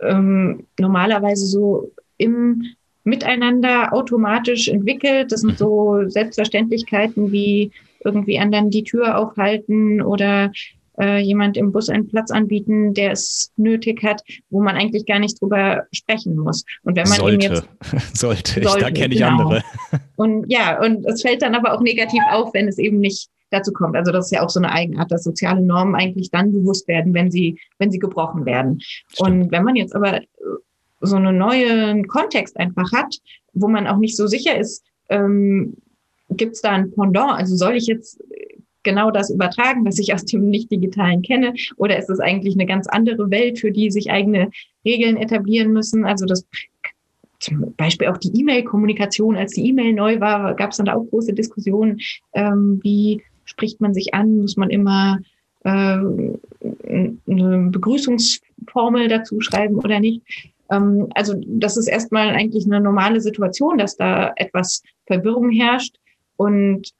ähm, normalerweise so im Miteinander automatisch entwickelt. Das sind so Selbstverständlichkeiten wie irgendwie anderen die Tür aufhalten oder äh, jemand im Bus einen Platz anbieten, der es nötig hat, wo man eigentlich gar nicht drüber sprechen muss. Und wenn man sollte, jetzt, sollte, sollte, da kenne ich genau. andere. Und ja, und es fällt dann aber auch negativ auf, wenn es eben nicht dazu kommt. Also das ist ja auch so eine Eigenart, dass soziale Normen eigentlich dann bewusst werden, wenn sie, wenn sie gebrochen werden. Stimmt. Und wenn man jetzt aber so einen neuen Kontext einfach hat, wo man auch nicht so sicher ist, ähm, gibt es da ein Pendant? Also soll ich jetzt genau das übertragen, was ich aus dem Nicht-Digitalen kenne? Oder ist es eigentlich eine ganz andere Welt, für die sich eigene Regeln etablieren müssen? Also das zum Beispiel auch die E-Mail-Kommunikation, als die E-Mail neu war, gab es dann da auch große Diskussionen, ähm, wie spricht man sich an, muss man immer äh, eine Begrüßungsformel dazu schreiben oder nicht. Ähm, also das ist erstmal eigentlich eine normale Situation, dass da etwas Verwirrung herrscht. Und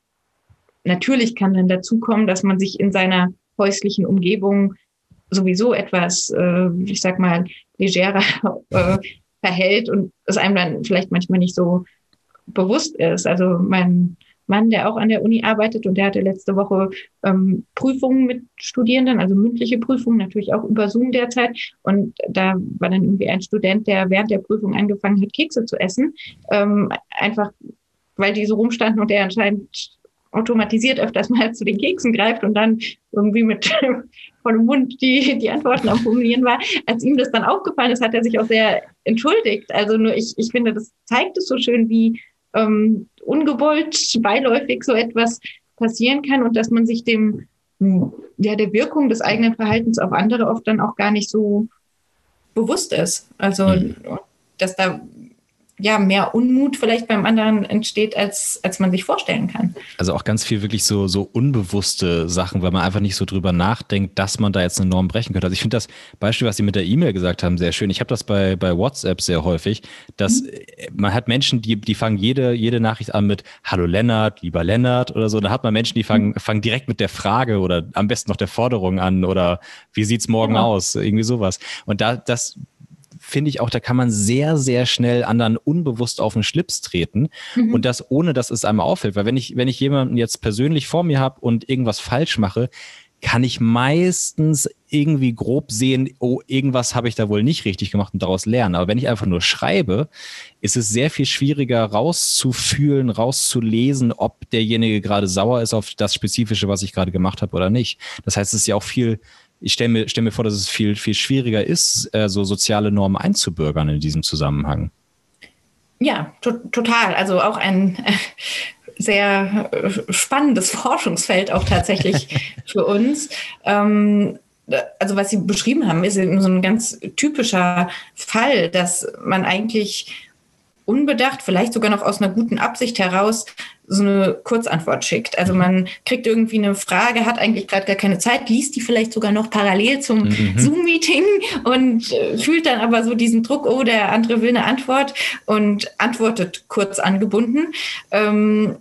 natürlich kann dann dazu kommen, dass man sich in seiner häuslichen Umgebung sowieso etwas, äh, ich sag mal, legerer äh, verhält und es einem dann vielleicht manchmal nicht so bewusst ist. Also mein Mann, der auch an der Uni arbeitet und der hatte letzte Woche ähm, Prüfungen mit Studierenden, also mündliche Prüfungen, natürlich auch über Zoom derzeit. Und da war dann irgendwie ein Student, der während der Prüfung angefangen hat, Kekse zu essen, ähm, einfach weil die so rumstanden und der anscheinend automatisiert öfters mal zu den Keksen greift und dann irgendwie mit vollem Mund die, die Antworten am Formulieren war. Als ihm das dann aufgefallen ist, hat er sich auch sehr entschuldigt. Also nur ich, ich finde, das zeigt es so schön, wie ähm, ungewollt, beiläufig so etwas passieren kann und dass man sich dem, ja, der Wirkung des eigenen Verhaltens auf andere oft dann auch gar nicht so bewusst ist. Also, mhm. dass da ja, mehr Unmut vielleicht beim anderen entsteht, als, als man sich vorstellen kann. Also auch ganz viel wirklich so, so unbewusste Sachen, weil man einfach nicht so drüber nachdenkt, dass man da jetzt eine Norm brechen könnte. Also ich finde das Beispiel, was Sie mit der E-Mail gesagt haben, sehr schön. Ich habe das bei, bei WhatsApp sehr häufig, dass mhm. man hat Menschen, die, die fangen jede, jede Nachricht an mit Hallo Lennart, lieber Lennart oder so. Da hat man Menschen, die fangen, mhm. fangen direkt mit der Frage oder am besten noch der Forderung an oder wie sieht's morgen genau. aus? Irgendwie sowas. Und da, das, finde ich auch, da kann man sehr, sehr schnell anderen unbewusst auf den Schlips treten mhm. und das ohne, dass es einem auffällt. Weil wenn ich, wenn ich jemanden jetzt persönlich vor mir habe und irgendwas falsch mache, kann ich meistens irgendwie grob sehen, oh, irgendwas habe ich da wohl nicht richtig gemacht und daraus lernen. Aber wenn ich einfach nur schreibe, ist es sehr viel schwieriger rauszufühlen, rauszulesen, ob derjenige gerade sauer ist auf das Spezifische, was ich gerade gemacht habe oder nicht. Das heißt, es ist ja auch viel ich stelle mir, stell mir vor, dass es viel, viel schwieriger ist, äh, so soziale Normen einzubürgern in diesem Zusammenhang. Ja, to total. Also auch ein äh, sehr äh, spannendes Forschungsfeld auch tatsächlich für uns. Ähm, also was Sie beschrieben haben, ist so ein ganz typischer Fall, dass man eigentlich unbedacht, vielleicht sogar noch aus einer guten Absicht heraus, so eine Kurzantwort schickt. Also man kriegt irgendwie eine Frage, hat eigentlich gerade gar keine Zeit, liest die vielleicht sogar noch parallel zum mhm. Zoom-Meeting und äh, fühlt dann aber so diesen Druck, oh, der andere will eine Antwort und antwortet kurz angebunden. Ähm,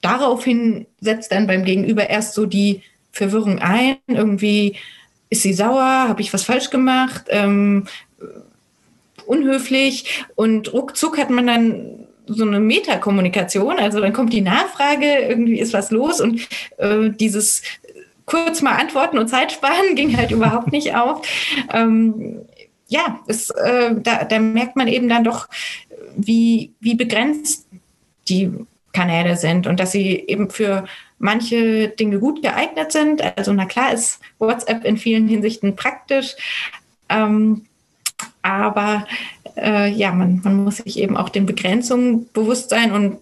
daraufhin setzt dann beim Gegenüber erst so die Verwirrung ein, irgendwie ist sie sauer, habe ich was falsch gemacht, ähm, unhöflich und ruckzuck hat man dann so eine Metakommunikation. Also dann kommt die Nachfrage, irgendwie ist was los und äh, dieses kurz mal antworten und Zeit sparen ging halt überhaupt nicht auf. Ähm, ja, es, äh, da, da merkt man eben dann doch, wie, wie begrenzt die Kanäle sind und dass sie eben für manche Dinge gut geeignet sind. Also na klar ist WhatsApp in vielen Hinsichten praktisch. Ähm, aber äh, ja, man, man muss sich eben auch den Begrenzungen bewusst sein und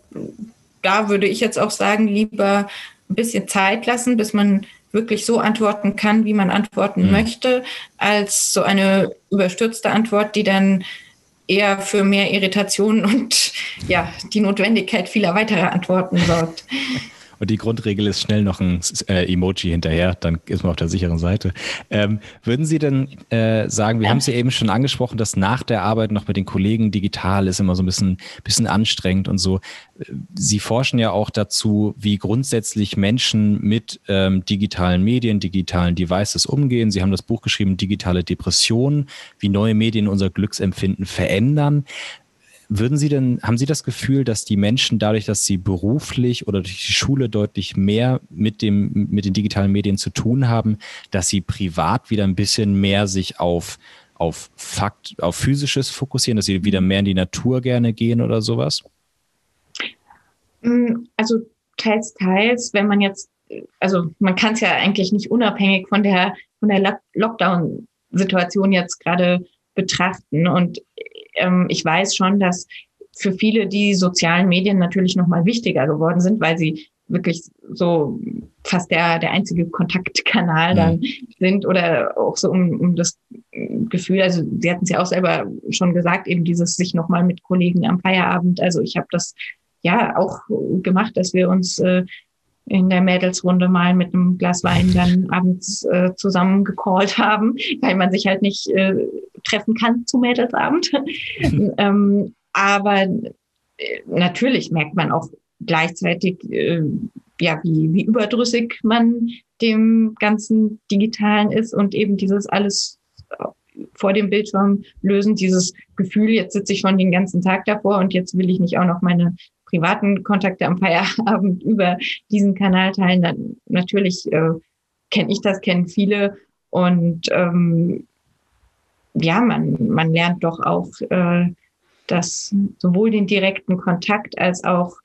da würde ich jetzt auch sagen, lieber ein bisschen Zeit lassen, bis man wirklich so antworten kann, wie man antworten mhm. möchte, als so eine überstürzte Antwort, die dann eher für mehr Irritationen und ja, die Notwendigkeit vieler weiterer Antworten sorgt. Und die Grundregel ist schnell noch ein äh, Emoji hinterher, dann ist man auf der sicheren Seite. Ähm, würden Sie denn äh, sagen, wir haben es ja eben schon angesprochen, dass nach der Arbeit noch mit den Kollegen digital ist immer so ein bisschen, bisschen anstrengend und so. Sie forschen ja auch dazu, wie grundsätzlich Menschen mit ähm, digitalen Medien, digitalen Devices umgehen. Sie haben das Buch geschrieben, Digitale Depression, wie neue Medien unser Glücksempfinden verändern. Würden Sie denn, haben Sie das Gefühl, dass die Menschen dadurch, dass sie beruflich oder durch die Schule deutlich mehr mit dem, mit den digitalen Medien zu tun haben, dass sie privat wieder ein bisschen mehr sich auf, auf Fakt, auf physisches fokussieren, dass sie wieder mehr in die Natur gerne gehen oder sowas? Mm, also teils, teils, wenn man jetzt, also man kann es ja eigentlich nicht unabhängig von der, von der Lockdown-Situation jetzt gerade betrachten. Und ähm, ich weiß schon, dass für viele die sozialen Medien natürlich nochmal wichtiger geworden sind, weil sie wirklich so fast der, der einzige Kontaktkanal mhm. dann sind oder auch so um, um das Gefühl, also Sie hatten es ja auch selber schon gesagt, eben dieses sich nochmal mit Kollegen am Feierabend. Also ich habe das ja auch gemacht, dass wir uns äh, in der Mädelsrunde mal mit einem Glas Wein dann abends äh, zusammen gecallt haben, weil man sich halt nicht äh, treffen kann zu Mädelsabend. ähm, aber äh, natürlich merkt man auch gleichzeitig, äh, ja, wie, wie überdrüssig man dem ganzen Digitalen ist und eben dieses alles vor dem Bildschirm lösen, dieses Gefühl, jetzt sitze ich schon den ganzen Tag davor und jetzt will ich nicht auch noch meine privaten Kontakte am Feierabend über diesen Kanal teilen. Dann natürlich äh, kenne ich das, kennen viele und ähm, ja, man, man lernt doch auch, äh, dass sowohl den direkten Kontakt als auch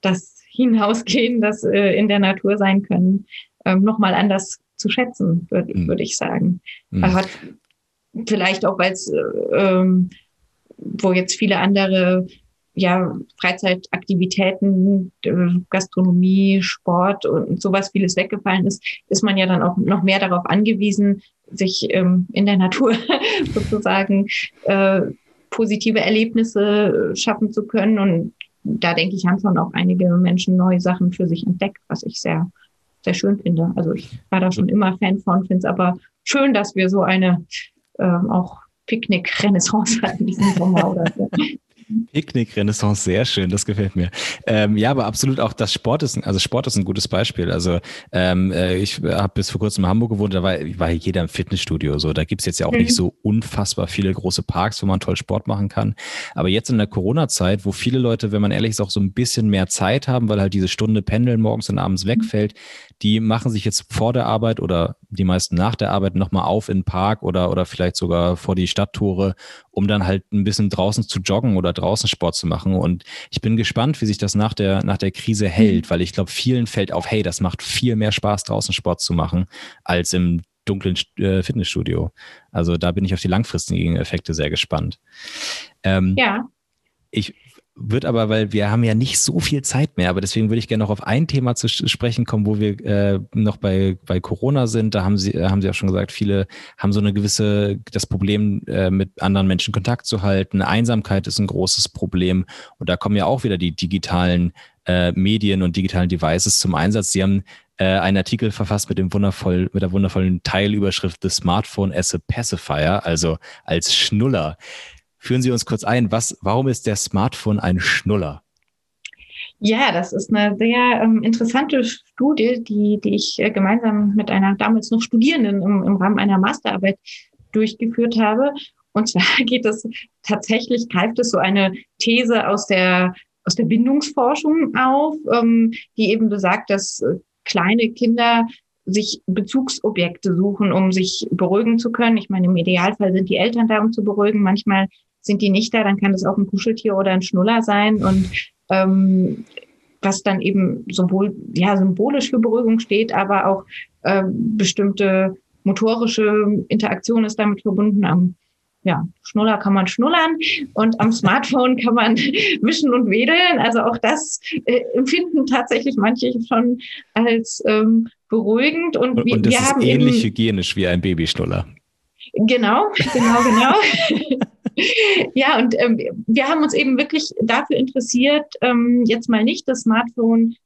das Hinausgehen, das äh, in der Natur sein können, ähm, nochmal anders zu schätzen, würde mhm. würd ich sagen. Mhm. Hat vielleicht auch, weil es, äh, ähm, wo jetzt viele andere ja, Freizeitaktivitäten, äh, Gastronomie, Sport und sowas vieles weggefallen ist, ist man ja dann auch noch mehr darauf angewiesen, sich ähm, in der Natur sozusagen äh, positive Erlebnisse schaffen zu können. Und da denke ich, haben schon auch einige Menschen neue Sachen für sich entdeckt, was ich sehr, sehr schön finde. Also ich war da schon immer Fan von, finde es aber schön, dass wir so eine ähm, auch Picknick-Renaissance hatten diesen Sommer oder so. Picknick-Renaissance, sehr schön, das gefällt mir. Ähm, ja, aber absolut auch das Sport ist, also Sport ist ein gutes Beispiel. Also ähm, äh, ich habe bis vor kurzem in Hamburg gewohnt, da war, war jeder im Fitnessstudio. So, da gibt's jetzt ja auch mhm. nicht so unfassbar viele große Parks, wo man toll Sport machen kann. Aber jetzt in der Corona-Zeit, wo viele Leute, wenn man ehrlich ist, auch so ein bisschen mehr Zeit haben, weil halt diese Stunde Pendeln morgens und abends mhm. wegfällt, die machen sich jetzt vor der Arbeit oder die meisten nach der Arbeit nochmal auf in den Park oder, oder vielleicht sogar vor die Stadttore, um dann halt ein bisschen draußen zu joggen oder draußen Sport zu machen. Und ich bin gespannt, wie sich das nach der, nach der Krise hält, mhm. weil ich glaube, vielen fällt auf, hey, das macht viel mehr Spaß, draußen Sport zu machen, als im dunklen äh, Fitnessstudio. Also da bin ich auf die langfristigen Effekte sehr gespannt. Ähm, ja. Ich wird aber, weil wir haben ja nicht so viel Zeit mehr, aber deswegen würde ich gerne noch auf ein Thema zu sprechen kommen, wo wir äh, noch bei, bei Corona sind. Da haben Sie, äh, haben Sie auch schon gesagt, viele haben so eine gewisse, das Problem, äh, mit anderen Menschen Kontakt zu halten. Einsamkeit ist ein großes Problem. Und da kommen ja auch wieder die digitalen äh, Medien und digitalen Devices zum Einsatz. Sie haben äh, einen Artikel verfasst mit dem wundervoll, mit der wundervollen Teilüberschrift The Smartphone as a Pacifier, also als Schnuller. Führen Sie uns kurz ein, was, warum ist der Smartphone ein Schnuller? Ja, das ist eine sehr ähm, interessante Studie, die, die ich äh, gemeinsam mit einer damals noch Studierenden im, im Rahmen einer Masterarbeit durchgeführt habe. Und zwar geht es tatsächlich, greift es so eine These aus der, aus der Bindungsforschung auf, ähm, die eben besagt, dass äh, kleine Kinder sich Bezugsobjekte suchen, um sich beruhigen zu können. Ich meine, im Idealfall sind die Eltern da, um zu beruhigen. Manchmal sind die nicht da, dann kann das auch ein Kuscheltier oder ein Schnuller sein und ähm, was dann eben sowohl ja symbolisch für Beruhigung steht, aber auch ähm, bestimmte motorische Interaktion ist damit verbunden am ja, Schnuller kann man schnullern und am Smartphone kann man wischen und wedeln. Also auch das äh, empfinden tatsächlich manche schon als ähm, beruhigend. Und, wir, und das wir ist haben ähnlich eben, hygienisch wie ein Babyschnuller. Genau, genau, genau. ja, und ähm, wir haben uns eben wirklich dafür interessiert, ähm, jetzt mal nicht das Smartphone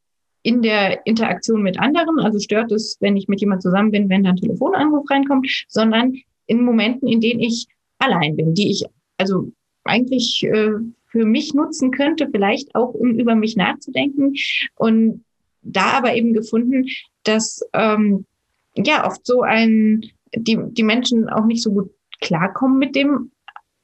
in der Interaktion mit anderen, also stört es, wenn ich mit jemand zusammen bin, wenn da ein Telefonanruf reinkommt, sondern in Momenten, in denen ich allein bin, die ich also eigentlich äh, für mich nutzen könnte, vielleicht auch um über mich nachzudenken. Und da aber eben gefunden, dass ähm, ja oft so ein, die, die Menschen auch nicht so gut klarkommen mit dem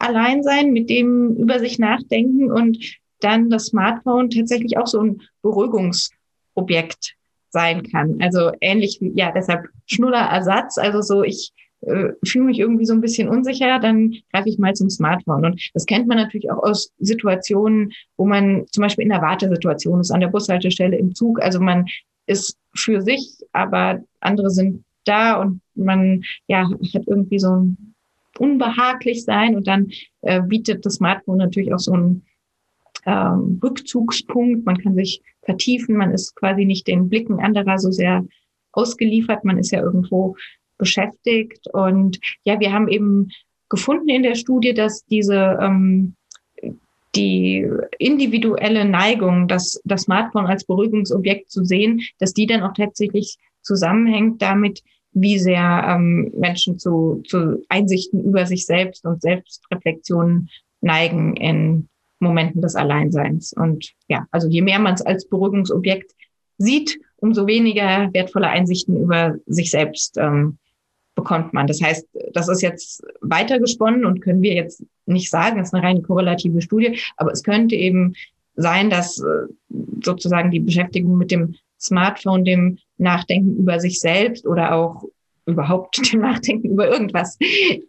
Alleinsein, mit dem über sich nachdenken und dann das Smartphone tatsächlich auch so ein Beruhigungsobjekt sein kann. Also ähnlich wie, ja, deshalb Schnullerersatz. Also so, ich äh, fühle mich irgendwie so ein bisschen unsicher, dann greife ich mal zum Smartphone. Und das kennt man natürlich auch aus Situationen, wo man zum Beispiel in der Wartesituation ist, an der Bushaltestelle, im Zug. Also man ist für sich, aber andere sind da und man ja hat irgendwie so ein unbehaglich sein und dann äh, bietet das Smartphone natürlich auch so einen ähm, Rückzugspunkt. Man kann sich vertiefen, man ist quasi nicht den Blicken anderer so sehr ausgeliefert, man ist ja irgendwo beschäftigt. Und ja, wir haben eben gefunden in der Studie, dass diese ähm, die individuelle Neigung, das, das Smartphone als Beruhigungsobjekt zu sehen, dass die dann auch tatsächlich zusammenhängt damit, wie sehr ähm, Menschen zu, zu Einsichten über sich selbst und Selbstreflexionen neigen in Momenten des Alleinseins. Und ja, also je mehr man es als Beruhigungsobjekt sieht, umso weniger wertvolle Einsichten über sich selbst ähm, bekommt man. Das heißt, das ist jetzt weitergesponnen und können wir jetzt nicht sagen, das ist eine rein korrelative Studie, aber es könnte eben sein, dass äh, sozusagen die Beschäftigung mit dem Smartphone, dem Nachdenken über sich selbst oder auch überhaupt dem Nachdenken über irgendwas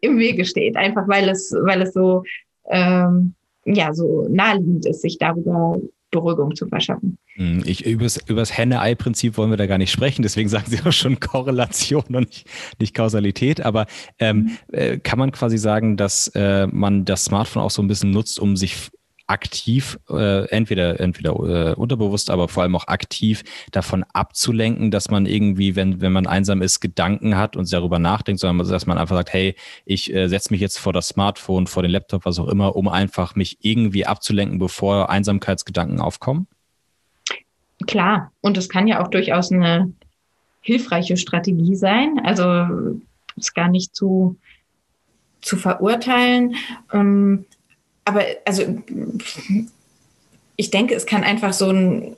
im Wege steht, einfach weil es, weil es so, ähm, ja, so naheliegend ist, sich darüber Beruhigung zu verschaffen. Hm, ich, übers, übers Henne-Ei-Prinzip wollen wir da gar nicht sprechen, deswegen sagen Sie auch schon Korrelation und nicht, nicht Kausalität. Aber ähm, mhm. äh, kann man quasi sagen, dass äh, man das Smartphone auch so ein bisschen nutzt, um sich aktiv, äh, entweder, entweder äh, unterbewusst, aber vor allem auch aktiv davon abzulenken, dass man irgendwie, wenn, wenn man einsam ist, Gedanken hat und darüber nachdenkt, sondern dass man einfach sagt, hey, ich äh, setze mich jetzt vor das Smartphone, vor den Laptop, was auch immer, um einfach mich irgendwie abzulenken, bevor Einsamkeitsgedanken aufkommen? Klar, und es kann ja auch durchaus eine hilfreiche Strategie sein. Also ist gar nicht zu, zu verurteilen. Ähm, aber also ich denke, es kann einfach so ein,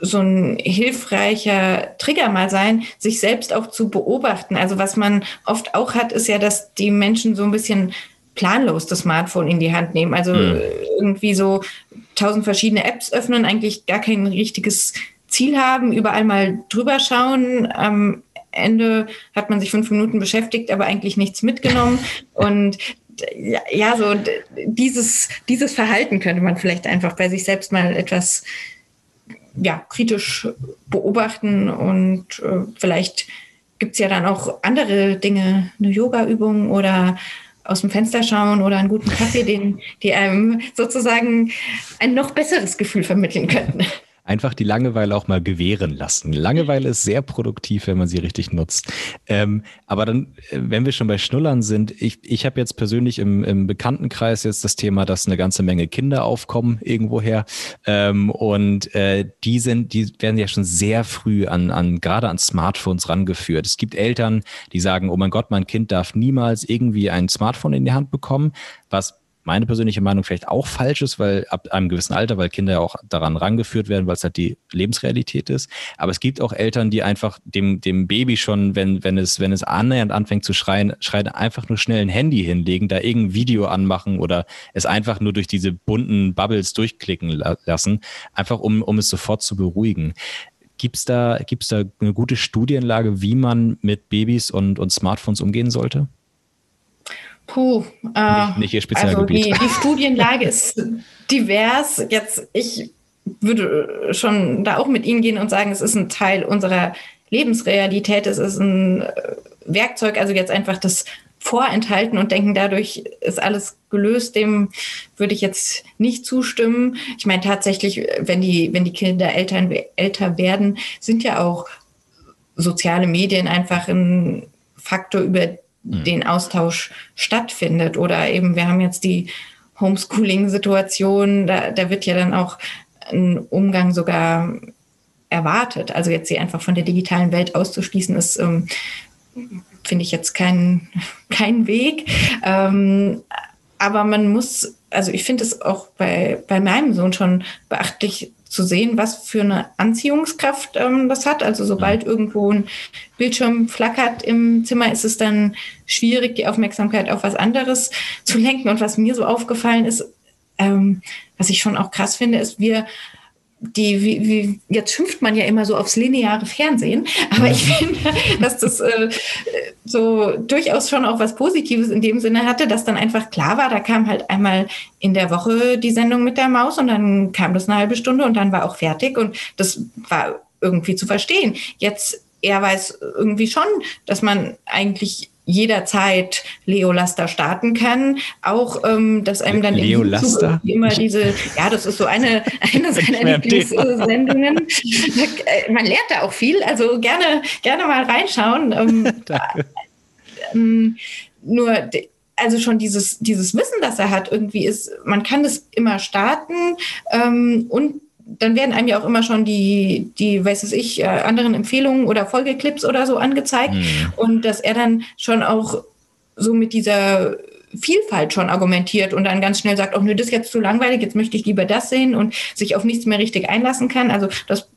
so ein hilfreicher Trigger mal sein, sich selbst auch zu beobachten. Also was man oft auch hat, ist ja, dass die Menschen so ein bisschen planlos das Smartphone in die Hand nehmen. Also mhm. irgendwie so tausend verschiedene Apps öffnen, eigentlich gar kein richtiges Ziel haben, überall mal drüber schauen. Am Ende hat man sich fünf Minuten beschäftigt, aber eigentlich nichts mitgenommen. Und ja, so dieses, dieses Verhalten könnte man vielleicht einfach bei sich selbst mal etwas ja, kritisch beobachten und äh, vielleicht gibt es ja dann auch andere Dinge, eine Yoga-Übung oder aus dem Fenster schauen oder einen guten Kaffee, den, die einem sozusagen ein noch besseres Gefühl vermitteln könnten einfach die Langeweile auch mal gewähren lassen. Langeweile ist sehr produktiv, wenn man sie richtig nutzt. Ähm, aber dann, äh, wenn wir schon bei Schnullern sind, ich, ich habe jetzt persönlich im, im Bekanntenkreis jetzt das Thema, dass eine ganze Menge Kinder aufkommen irgendwoher. Ähm, und äh, die sind, die werden ja schon sehr früh an, an gerade an Smartphones rangeführt. Es gibt Eltern, die sagen, oh mein Gott, mein Kind darf niemals irgendwie ein Smartphone in die Hand bekommen, was meine persönliche Meinung vielleicht auch falsch ist, weil ab einem gewissen Alter, weil Kinder ja auch daran rangeführt werden, weil es halt die Lebensrealität ist. Aber es gibt auch Eltern, die einfach dem, dem Baby schon, wenn, wenn es, wenn es annähernd anfängt zu schreien, schreien, einfach nur schnell ein Handy hinlegen, da irgendein Video anmachen oder es einfach nur durch diese bunten Bubbles durchklicken lassen, einfach um, um es sofort zu beruhigen. Gibt es da, gibt's da eine gute Studienlage, wie man mit Babys und, und Smartphones umgehen sollte? Puh, äh, nicht, nicht ihr Spezialgebiet. Also die, die Studienlage ist divers. Jetzt, ich würde schon da auch mit Ihnen gehen und sagen, es ist ein Teil unserer Lebensrealität, es ist ein äh, Werkzeug, also jetzt einfach das vorenthalten und denken, dadurch ist alles gelöst. Dem würde ich jetzt nicht zustimmen. Ich meine tatsächlich, wenn die, wenn die Kinder Eltern, älter werden, sind ja auch soziale Medien einfach ein Faktor, über mhm. den Austausch stattfindet. Oder eben, wir haben jetzt die Homeschooling-Situation, da, da wird ja dann auch ein Umgang sogar erwartet. Also jetzt sie einfach von der digitalen Welt auszuschließen, ist ähm, finde ich jetzt keinen kein Weg. Ähm, aber man muss, also ich finde es auch bei, bei meinem Sohn schon beachtlich zu sehen, was für eine Anziehungskraft ähm, das hat. Also sobald irgendwo ein Bildschirm flackert im Zimmer, ist es dann schwierig, die Aufmerksamkeit auf was anderes zu lenken. Und was mir so aufgefallen ist, ähm, was ich schon auch krass finde, ist, wir die, wie, wie, jetzt schimpft man ja immer so aufs lineare Fernsehen, aber ich finde, dass das äh, so durchaus schon auch was Positives in dem Sinne hatte, dass dann einfach klar war, da kam halt einmal in der Woche die Sendung mit der Maus und dann kam das eine halbe Stunde und dann war auch fertig und das war irgendwie zu verstehen. Jetzt er weiß irgendwie schon, dass man eigentlich jederzeit Leo Laster starten kann. Auch, ähm, dass einem dann Leo Laster? immer diese, ja, das ist so eine, eine seiner Lieblingssendungen. Man lernt da auch viel, also gerne, gerne mal reinschauen. Ähm. Ähm, nur, also schon dieses, dieses Wissen, das er hat, irgendwie ist, man kann das immer starten ähm, und dann werden einem ja auch immer schon die, die, weiß es ich, äh, anderen Empfehlungen oder Folgeclips oder so angezeigt. Mhm. Und dass er dann schon auch so mit dieser Vielfalt schon argumentiert und dann ganz schnell sagt, oh nö, das ist jetzt zu langweilig, jetzt möchte ich lieber das sehen und sich auf nichts mehr richtig einlassen kann. Also das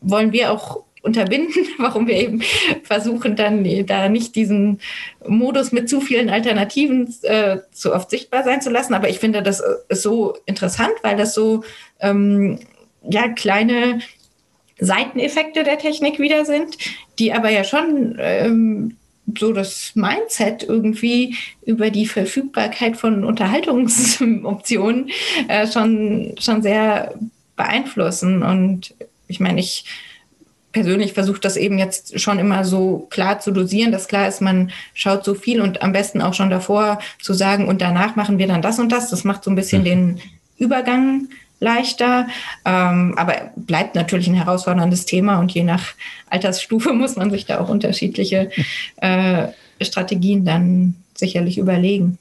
wollen wir auch unterbinden, warum wir eben versuchen, dann da nicht diesen Modus mit zu vielen Alternativen äh, zu oft sichtbar sein zu lassen. Aber ich finde, das ist so interessant, weil das so ähm, ja, kleine Seiteneffekte der Technik wieder sind, die aber ja schon ähm, so das Mindset irgendwie über die Verfügbarkeit von Unterhaltungsoptionen äh, schon, schon sehr beeinflussen. Und ich meine, ich persönlich versuche das eben jetzt schon immer so klar zu dosieren, dass klar ist, man schaut so viel und am besten auch schon davor zu sagen, und danach machen wir dann das und das. Das macht so ein bisschen mhm. den Übergang leichter, ähm, aber bleibt natürlich ein herausforderndes Thema und je nach Altersstufe muss man sich da auch unterschiedliche äh, Strategien dann sicherlich überlegen.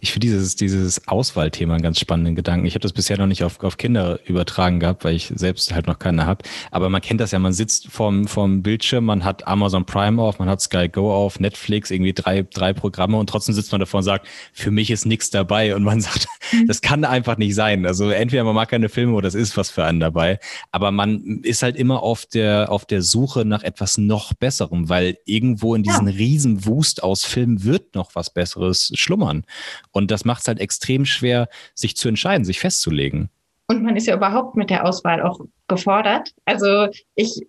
Ich finde dieses, dieses Auswahlthema einen ganz spannenden Gedanken. Ich habe das bisher noch nicht auf, auf Kinder übertragen gehabt, weil ich selbst halt noch keine habe. Aber man kennt das ja, man sitzt vorm, vorm Bildschirm, man hat Amazon Prime auf, man hat Sky Go auf, Netflix, irgendwie drei, drei Programme und trotzdem sitzt man davor und sagt, für mich ist nichts dabei. Und man sagt, mhm. das kann einfach nicht sein. Also entweder man mag keine Filme oder es ist was für einen dabei. Aber man ist halt immer auf der, auf der Suche nach etwas noch Besserem, weil irgendwo in diesen ja. riesen Wust aus Filmen wird noch was Besseres schlummern. Und das macht es halt extrem schwer, sich zu entscheiden, sich festzulegen. Und man ist ja überhaupt mit der Auswahl auch gefordert. Also ich,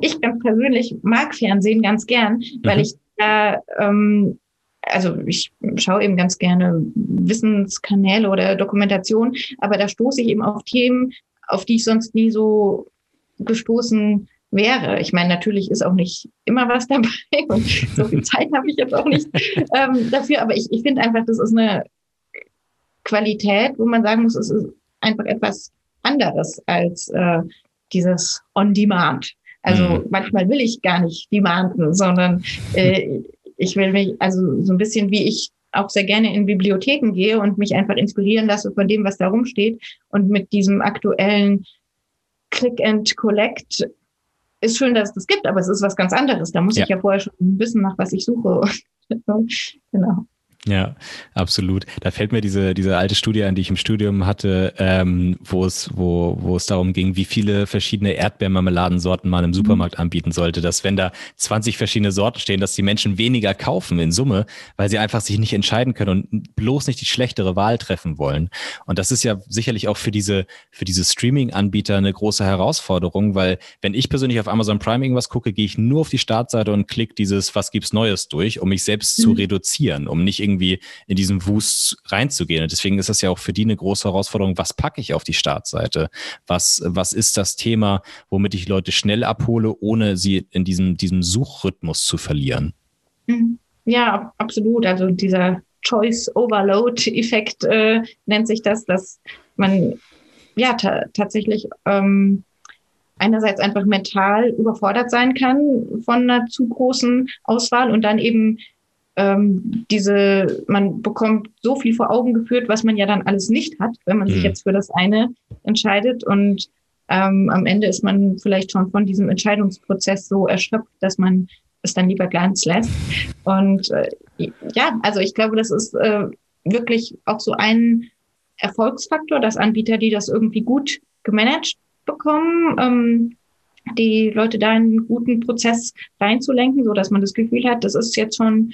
ich ganz persönlich mag Fernsehen ganz gern, weil mhm. ich da, ähm, also ich schaue eben ganz gerne Wissenskanäle oder Dokumentation, aber da stoße ich eben auf Themen, auf die ich sonst nie so gestoßen wäre. Ich meine, natürlich ist auch nicht immer was dabei und so viel Zeit habe ich jetzt auch nicht ähm, dafür, aber ich, ich finde einfach, das ist eine Qualität, wo man sagen muss, es ist einfach etwas anderes als äh, dieses On-Demand. Also mhm. manchmal will ich gar nicht demanden, sondern äh, ich will mich, also so ein bisschen wie ich auch sehr gerne in Bibliotheken gehe und mich einfach inspirieren lasse von dem, was da rumsteht und mit diesem aktuellen Click and Collect ist schön, dass es das gibt, aber es ist was ganz anderes. Da muss ja. ich ja vorher schon wissen, nach was ich suche. genau. Ja, absolut. Da fällt mir diese, diese alte Studie an, die ich im Studium hatte, ähm, wo es, wo, wo es darum ging, wie viele verschiedene Erdbeermarmeladensorten man im mhm. Supermarkt anbieten sollte. Dass wenn da 20 verschiedene Sorten stehen, dass die Menschen weniger kaufen in Summe, weil sie einfach sich nicht entscheiden können und bloß nicht die schlechtere Wahl treffen wollen. Und das ist ja sicherlich auch für diese, für diese Streaming-Anbieter eine große Herausforderung, weil wenn ich persönlich auf Amazon Prime irgendwas gucke, gehe ich nur auf die Startseite und klicke dieses Was gibt's Neues durch, um mich selbst mhm. zu reduzieren, um nicht irgendwie irgendwie in diesen Wust reinzugehen. Und deswegen ist das ja auch für die eine große Herausforderung, was packe ich auf die Startseite? Was, was ist das Thema, womit ich Leute schnell abhole, ohne sie in diesem, diesem Suchrhythmus zu verlieren? Mhm. Ja, absolut. Also dieser Choice Overload Effekt äh, nennt sich das, dass man ja tatsächlich ähm, einerseits einfach mental überfordert sein kann von einer zu großen Auswahl und dann eben ähm, diese, man bekommt so viel vor Augen geführt, was man ja dann alles nicht hat, wenn man mhm. sich jetzt für das eine entscheidet und ähm, am Ende ist man vielleicht schon von diesem Entscheidungsprozess so erschöpft, dass man es dann lieber ganz lässt. Und äh, ja, also ich glaube, das ist äh, wirklich auch so ein Erfolgsfaktor, dass Anbieter, die das irgendwie gut gemanagt bekommen, ähm, die Leute da in einen guten Prozess reinzulenken, so dass man das Gefühl hat, das ist jetzt schon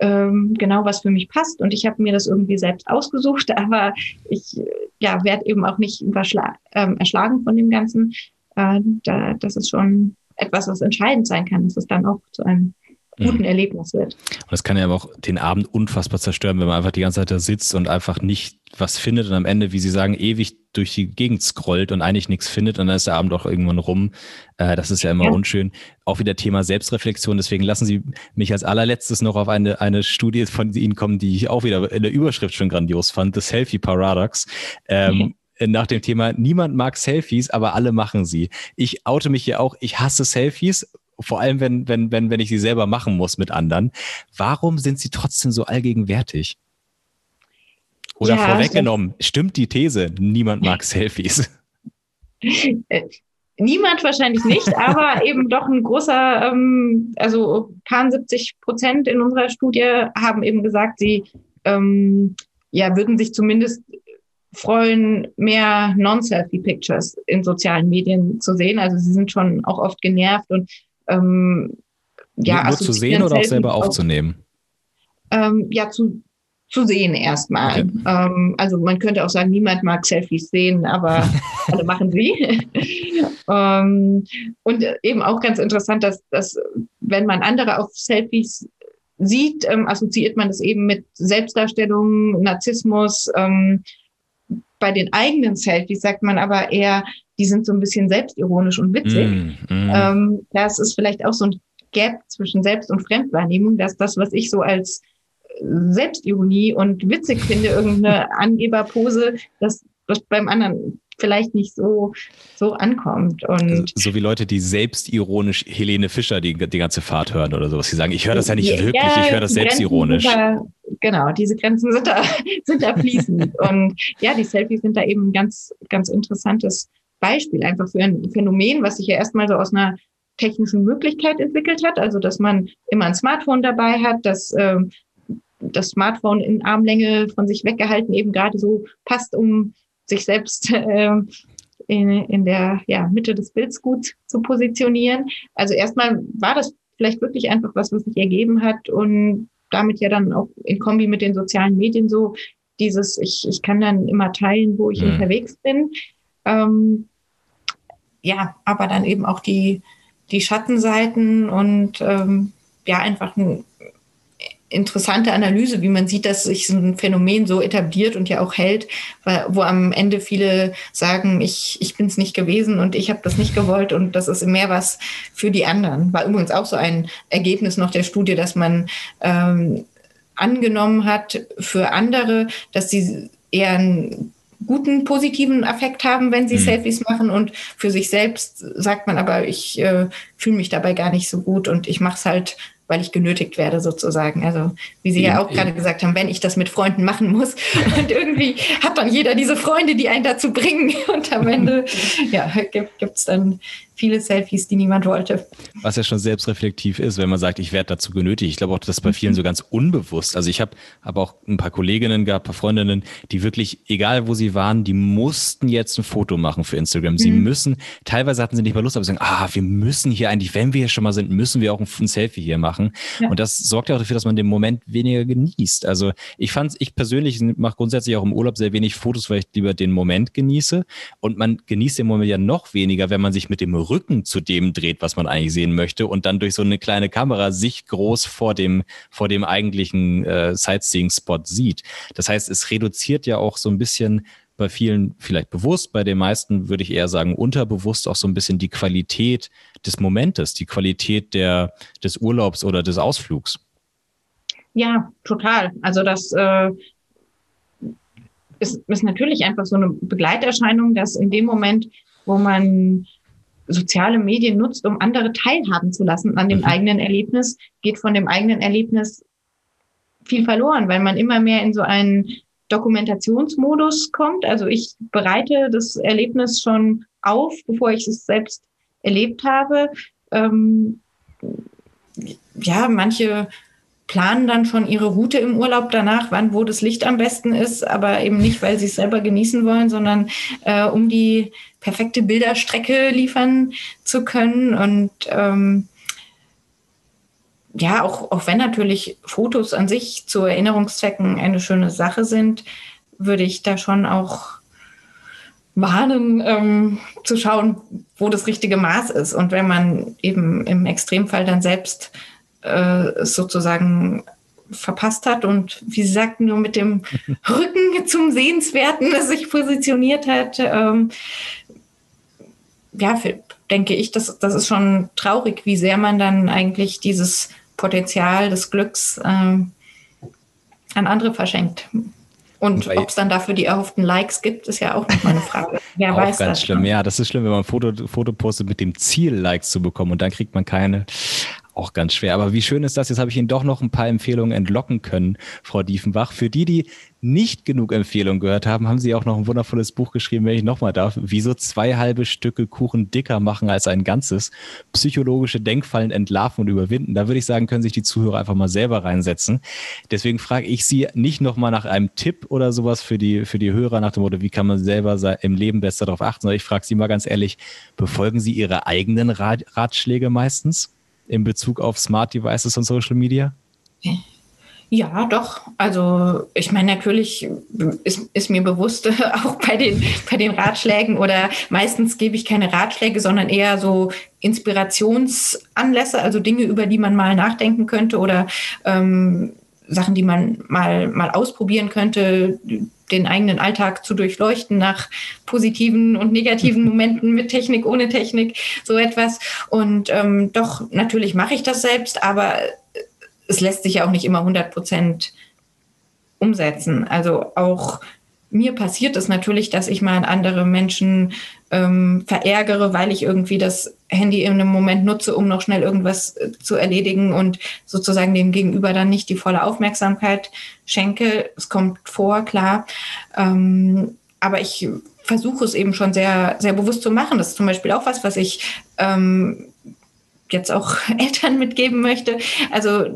ähm, genau was für mich passt und ich habe mir das irgendwie selbst ausgesucht, aber ich ja werde eben auch nicht ähm, erschlagen von dem Ganzen. Äh, da, das ist schon etwas, was entscheidend sein kann, dass es dann auch zu einem guten mhm. Erlebnis wird. Und das kann ja aber auch den Abend unfassbar zerstören, wenn man einfach die ganze Zeit da sitzt und einfach nicht was findet und am Ende, wie Sie sagen, ewig durch die Gegend scrollt und eigentlich nichts findet und dann ist der Abend auch irgendwann rum. Äh, das ist ja immer ja. unschön. Auch wieder Thema Selbstreflexion. Deswegen lassen Sie mich als allerletztes noch auf eine, eine Studie von Ihnen kommen, die ich auch wieder in der Überschrift schon grandios fand, The Selfie Paradox. Ähm, mhm nach dem Thema, niemand mag Selfies, aber alle machen sie. Ich oute mich hier auch, ich hasse Selfies, vor allem wenn, wenn, wenn, wenn ich sie selber machen muss mit anderen. Warum sind sie trotzdem so allgegenwärtig? Oder ja, vorweggenommen, stimmt die These, niemand mag Selfies? Äh, niemand wahrscheinlich nicht, aber eben doch ein großer, ähm, also paar 70 Prozent in unserer Studie haben eben gesagt, sie ähm, ja, würden sich zumindest freuen, mehr Non-Selfie-Pictures in sozialen Medien zu sehen. Also sie sind schon auch oft genervt und ähm, ja, nur, nur zu sehen oder auch selber aufzunehmen? Ähm, ja, zu, zu sehen erstmal. Okay. Ähm, also man könnte auch sagen, niemand mag Selfies sehen, aber alle machen sie. ähm, und eben auch ganz interessant, dass, dass wenn man andere auf Selfies sieht, ähm, assoziiert man es eben mit Selbstdarstellung, Narzissmus, ähm, bei den eigenen Selfies sagt man aber eher, die sind so ein bisschen selbstironisch und witzig. Mm, mm. Ähm, das ist vielleicht auch so ein Gap zwischen Selbst- und Fremdwahrnehmung, dass das, was ich so als Selbstironie und witzig finde, irgendeine Angeberpose, dass das beim anderen vielleicht nicht so, so ankommt. Und also, so wie Leute, die selbstironisch Helene Fischer die, die ganze Fahrt hören oder sowas. Die sagen, ich höre das ja nicht ja, wirklich, ich höre das selbstironisch. Da, genau, diese Grenzen sind da, sind da fließend. und ja, die Selfies sind da eben ein ganz, ganz interessantes Beispiel einfach für ein Phänomen, was sich ja erstmal so aus einer technischen Möglichkeit entwickelt hat. Also, dass man immer ein Smartphone dabei hat, dass äh, das Smartphone in Armlänge von sich weggehalten eben gerade so passt, um sich selbst äh, in, in der ja, Mitte des Bilds gut zu positionieren. Also erstmal war das vielleicht wirklich einfach was, was sich ergeben hat und damit ja dann auch in Kombi mit den sozialen Medien so dieses, ich, ich kann dann immer teilen, wo ich mhm. unterwegs bin. Ähm, ja, aber dann eben auch die, die Schattenseiten und ähm, ja, einfach ein interessante Analyse, wie man sieht, dass sich so ein Phänomen so etabliert und ja auch hält, wo am Ende viele sagen, ich, ich bin es nicht gewesen und ich habe das nicht gewollt und das ist mehr was für die anderen. War übrigens auch so ein Ergebnis noch der Studie, dass man ähm, angenommen hat für andere, dass sie eher einen guten positiven Effekt haben, wenn sie mhm. Selfies machen und für sich selbst sagt man aber, ich äh, fühle mich dabei gar nicht so gut und ich mache es halt weil ich genötigt werde sozusagen. Also wie Sie ja, ja auch gerade gesagt haben, wenn ich das mit Freunden machen muss und irgendwie hat dann jeder diese Freunde, die einen dazu bringen und am Ende ja, gibt es dann viele Selfies, die niemand wollte. Was ja schon selbstreflektiv ist, wenn man sagt, ich werde dazu genötigt. Ich glaube auch, das ist bei vielen so ganz unbewusst. Also ich habe hab auch ein paar Kolleginnen gehabt, ein paar Freundinnen, die wirklich, egal wo sie waren, die mussten jetzt ein Foto machen für Instagram. Sie mhm. müssen, teilweise hatten sie nicht mal Lust, aber sie sagen, ah, wir müssen hier eigentlich, wenn wir hier schon mal sind, müssen wir auch ein, ein Selfie hier machen. Ja. Und das sorgt ja auch dafür, dass man den Moment weniger genießt. Also ich fand ich persönlich mache grundsätzlich auch im Urlaub sehr wenig Fotos, weil ich lieber den Moment genieße. Und man genießt den Moment ja noch weniger, wenn man sich mit dem Rücken zu dem dreht, was man eigentlich sehen möchte und dann durch so eine kleine Kamera sich groß vor dem, vor dem eigentlichen äh, Sightseeing-Spot sieht. Das heißt, es reduziert ja auch so ein bisschen bei vielen vielleicht bewusst, bei den meisten würde ich eher sagen unterbewusst auch so ein bisschen die Qualität des Momentes, die Qualität der, des Urlaubs oder des Ausflugs. Ja, total. Also das äh, ist, ist natürlich einfach so eine Begleiterscheinung, dass in dem Moment, wo man soziale Medien nutzt, um andere teilhaben zu lassen an dem mhm. eigenen Erlebnis, geht von dem eigenen Erlebnis viel verloren, weil man immer mehr in so einen Dokumentationsmodus kommt. Also ich bereite das Erlebnis schon auf, bevor ich es selbst erlebt habe. Ähm, ja, manche planen dann schon ihre Route im Urlaub danach, wann wo das Licht am besten ist, aber eben nicht, weil sie es selber genießen wollen, sondern äh, um die perfekte Bilderstrecke liefern zu können. Und ähm, ja, auch, auch wenn natürlich Fotos an sich zu Erinnerungszwecken eine schöne Sache sind, würde ich da schon auch warnen, ähm, zu schauen, wo das richtige Maß ist. Und wenn man eben im Extremfall dann selbst äh, sozusagen verpasst hat und wie Sie sagten, nur mit dem Rücken zum Sehenswerten sich positioniert hat. Ähm, ja, denke ich, das, das ist schon traurig, wie sehr man dann eigentlich dieses Potenzial des Glücks ähm, an andere verschenkt. Und ob es dann dafür die erhofften Likes gibt, ist ja auch nochmal eine Frage. Wer auch weiß ganz das schlimm. Schon. Ja, das ist schlimm, wenn man ein Foto, Foto postet mit dem Ziel, Likes zu bekommen und dann kriegt man keine auch ganz schwer. Aber wie schön ist das? Jetzt habe ich Ihnen doch noch ein paar Empfehlungen entlocken können, Frau Diefenbach. Für die, die nicht genug Empfehlungen gehört haben, haben Sie auch noch ein wundervolles Buch geschrieben, wenn ich nochmal darf. Wieso zwei halbe Stücke Kuchen dicker machen als ein ganzes? Psychologische Denkfallen entlarven und überwinden. Da würde ich sagen, können sich die Zuhörer einfach mal selber reinsetzen. Deswegen frage ich Sie nicht nochmal nach einem Tipp oder sowas für die, für die Hörer nach dem Motto, wie kann man selber im Leben besser darauf achten, sondern ich frage Sie mal ganz ehrlich, befolgen Sie Ihre eigenen Ratschläge meistens? In Bezug auf Smart Devices und Social Media? Ja, doch. Also ich meine, natürlich ist, ist mir bewusst, auch bei den, bei den Ratschlägen oder meistens gebe ich keine Ratschläge, sondern eher so Inspirationsanlässe, also Dinge, über die man mal nachdenken könnte oder ähm, Sachen, die man mal, mal ausprobieren könnte, den eigenen Alltag zu durchleuchten nach positiven und negativen Momenten mit Technik, ohne Technik, so etwas. Und ähm, doch, natürlich mache ich das selbst, aber es lässt sich ja auch nicht immer 100 Prozent umsetzen. Also auch mir passiert es natürlich, dass ich mal andere Menschen ähm, verärgere, weil ich irgendwie das Handy in einem Moment nutze, um noch schnell irgendwas äh, zu erledigen und sozusagen dem Gegenüber dann nicht die volle Aufmerksamkeit schenke. Es kommt vor, klar. Ähm, aber ich versuche es eben schon sehr, sehr bewusst zu machen. Das ist zum Beispiel auch was, was ich ähm, jetzt auch Eltern mitgeben möchte. Also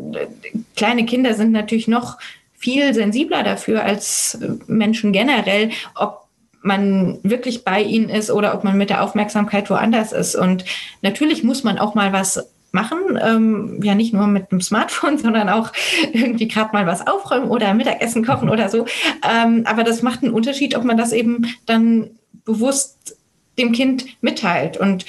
kleine Kinder sind natürlich noch viel sensibler dafür als Menschen generell, ob man wirklich bei ihnen ist oder ob man mit der Aufmerksamkeit woanders ist. Und natürlich muss man auch mal was machen, ähm, ja nicht nur mit dem Smartphone, sondern auch irgendwie gerade mal was aufräumen oder Mittagessen kochen oder so. Ähm, aber das macht einen Unterschied, ob man das eben dann bewusst dem Kind mitteilt. Und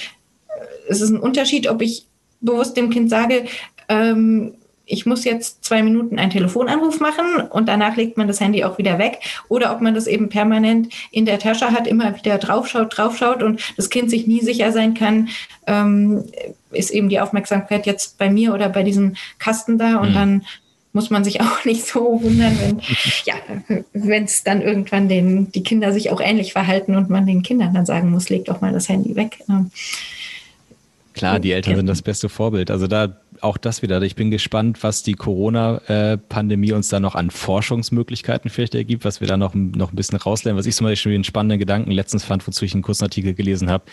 es ist ein Unterschied, ob ich bewusst dem Kind sage, ähm, ich muss jetzt zwei Minuten einen Telefonanruf machen und danach legt man das Handy auch wieder weg. Oder ob man das eben permanent in der Tasche hat, immer wieder draufschaut, draufschaut und das Kind sich nie sicher sein kann, ähm, ist eben die Aufmerksamkeit jetzt bei mir oder bei diesem Kasten da und mhm. dann muss man sich auch nicht so wundern, wenn ja, wenn es dann irgendwann den, die Kinder sich auch ähnlich verhalten und man den Kindern dann sagen muss, leg doch mal das Handy weg. Ähm, Klar, die Eltern sind das beste Vorbild. Also da auch das wieder. Ich bin gespannt, was die Corona-Pandemie uns da noch an Forschungsmöglichkeiten vielleicht ergibt, was wir da noch, noch ein bisschen rauslernen. Was ich zum Beispiel schon einen spannenden Gedanken letztens fand, wozu ich einen kurzen Artikel gelesen habe.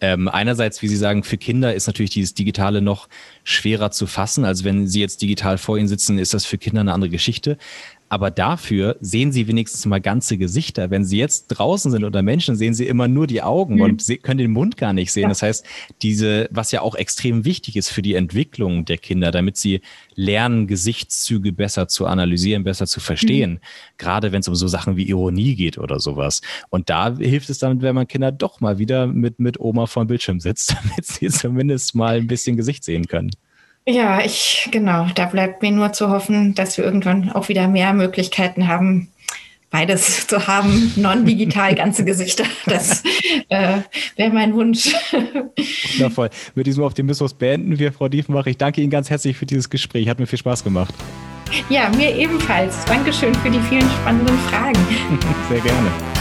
Ähm, einerseits, wie Sie sagen, für Kinder ist natürlich dieses Digitale noch schwerer zu fassen. Also wenn Sie jetzt digital vor Ihnen sitzen, ist das für Kinder eine andere Geschichte. Aber dafür sehen sie wenigstens mal ganze Gesichter. Wenn sie jetzt draußen sind unter Menschen, sehen sie immer nur die Augen mhm. und können den Mund gar nicht sehen. Ja. Das heißt, diese, was ja auch extrem wichtig ist für die Entwicklung der Kinder, damit sie lernen, Gesichtszüge besser zu analysieren, besser zu verstehen. Mhm. Gerade wenn es um so Sachen wie Ironie geht oder sowas. Und da hilft es dann, wenn man Kinder doch mal wieder mit, mit Oma vor dem Bildschirm sitzt, damit sie zumindest mal ein bisschen Gesicht sehen können. Ja, ich, genau, da bleibt mir nur zu hoffen, dass wir irgendwann auch wieder mehr Möglichkeiten haben, beides zu haben, non-digital, ganze Gesichter. Das äh, wäre mein Wunsch. Wundervoll. Mit diesem Optimismus beenden wir, Frau Diefenbach. Ich danke Ihnen ganz herzlich für dieses Gespräch. Hat mir viel Spaß gemacht. Ja, mir ebenfalls. Dankeschön für die vielen spannenden Fragen. Sehr gerne.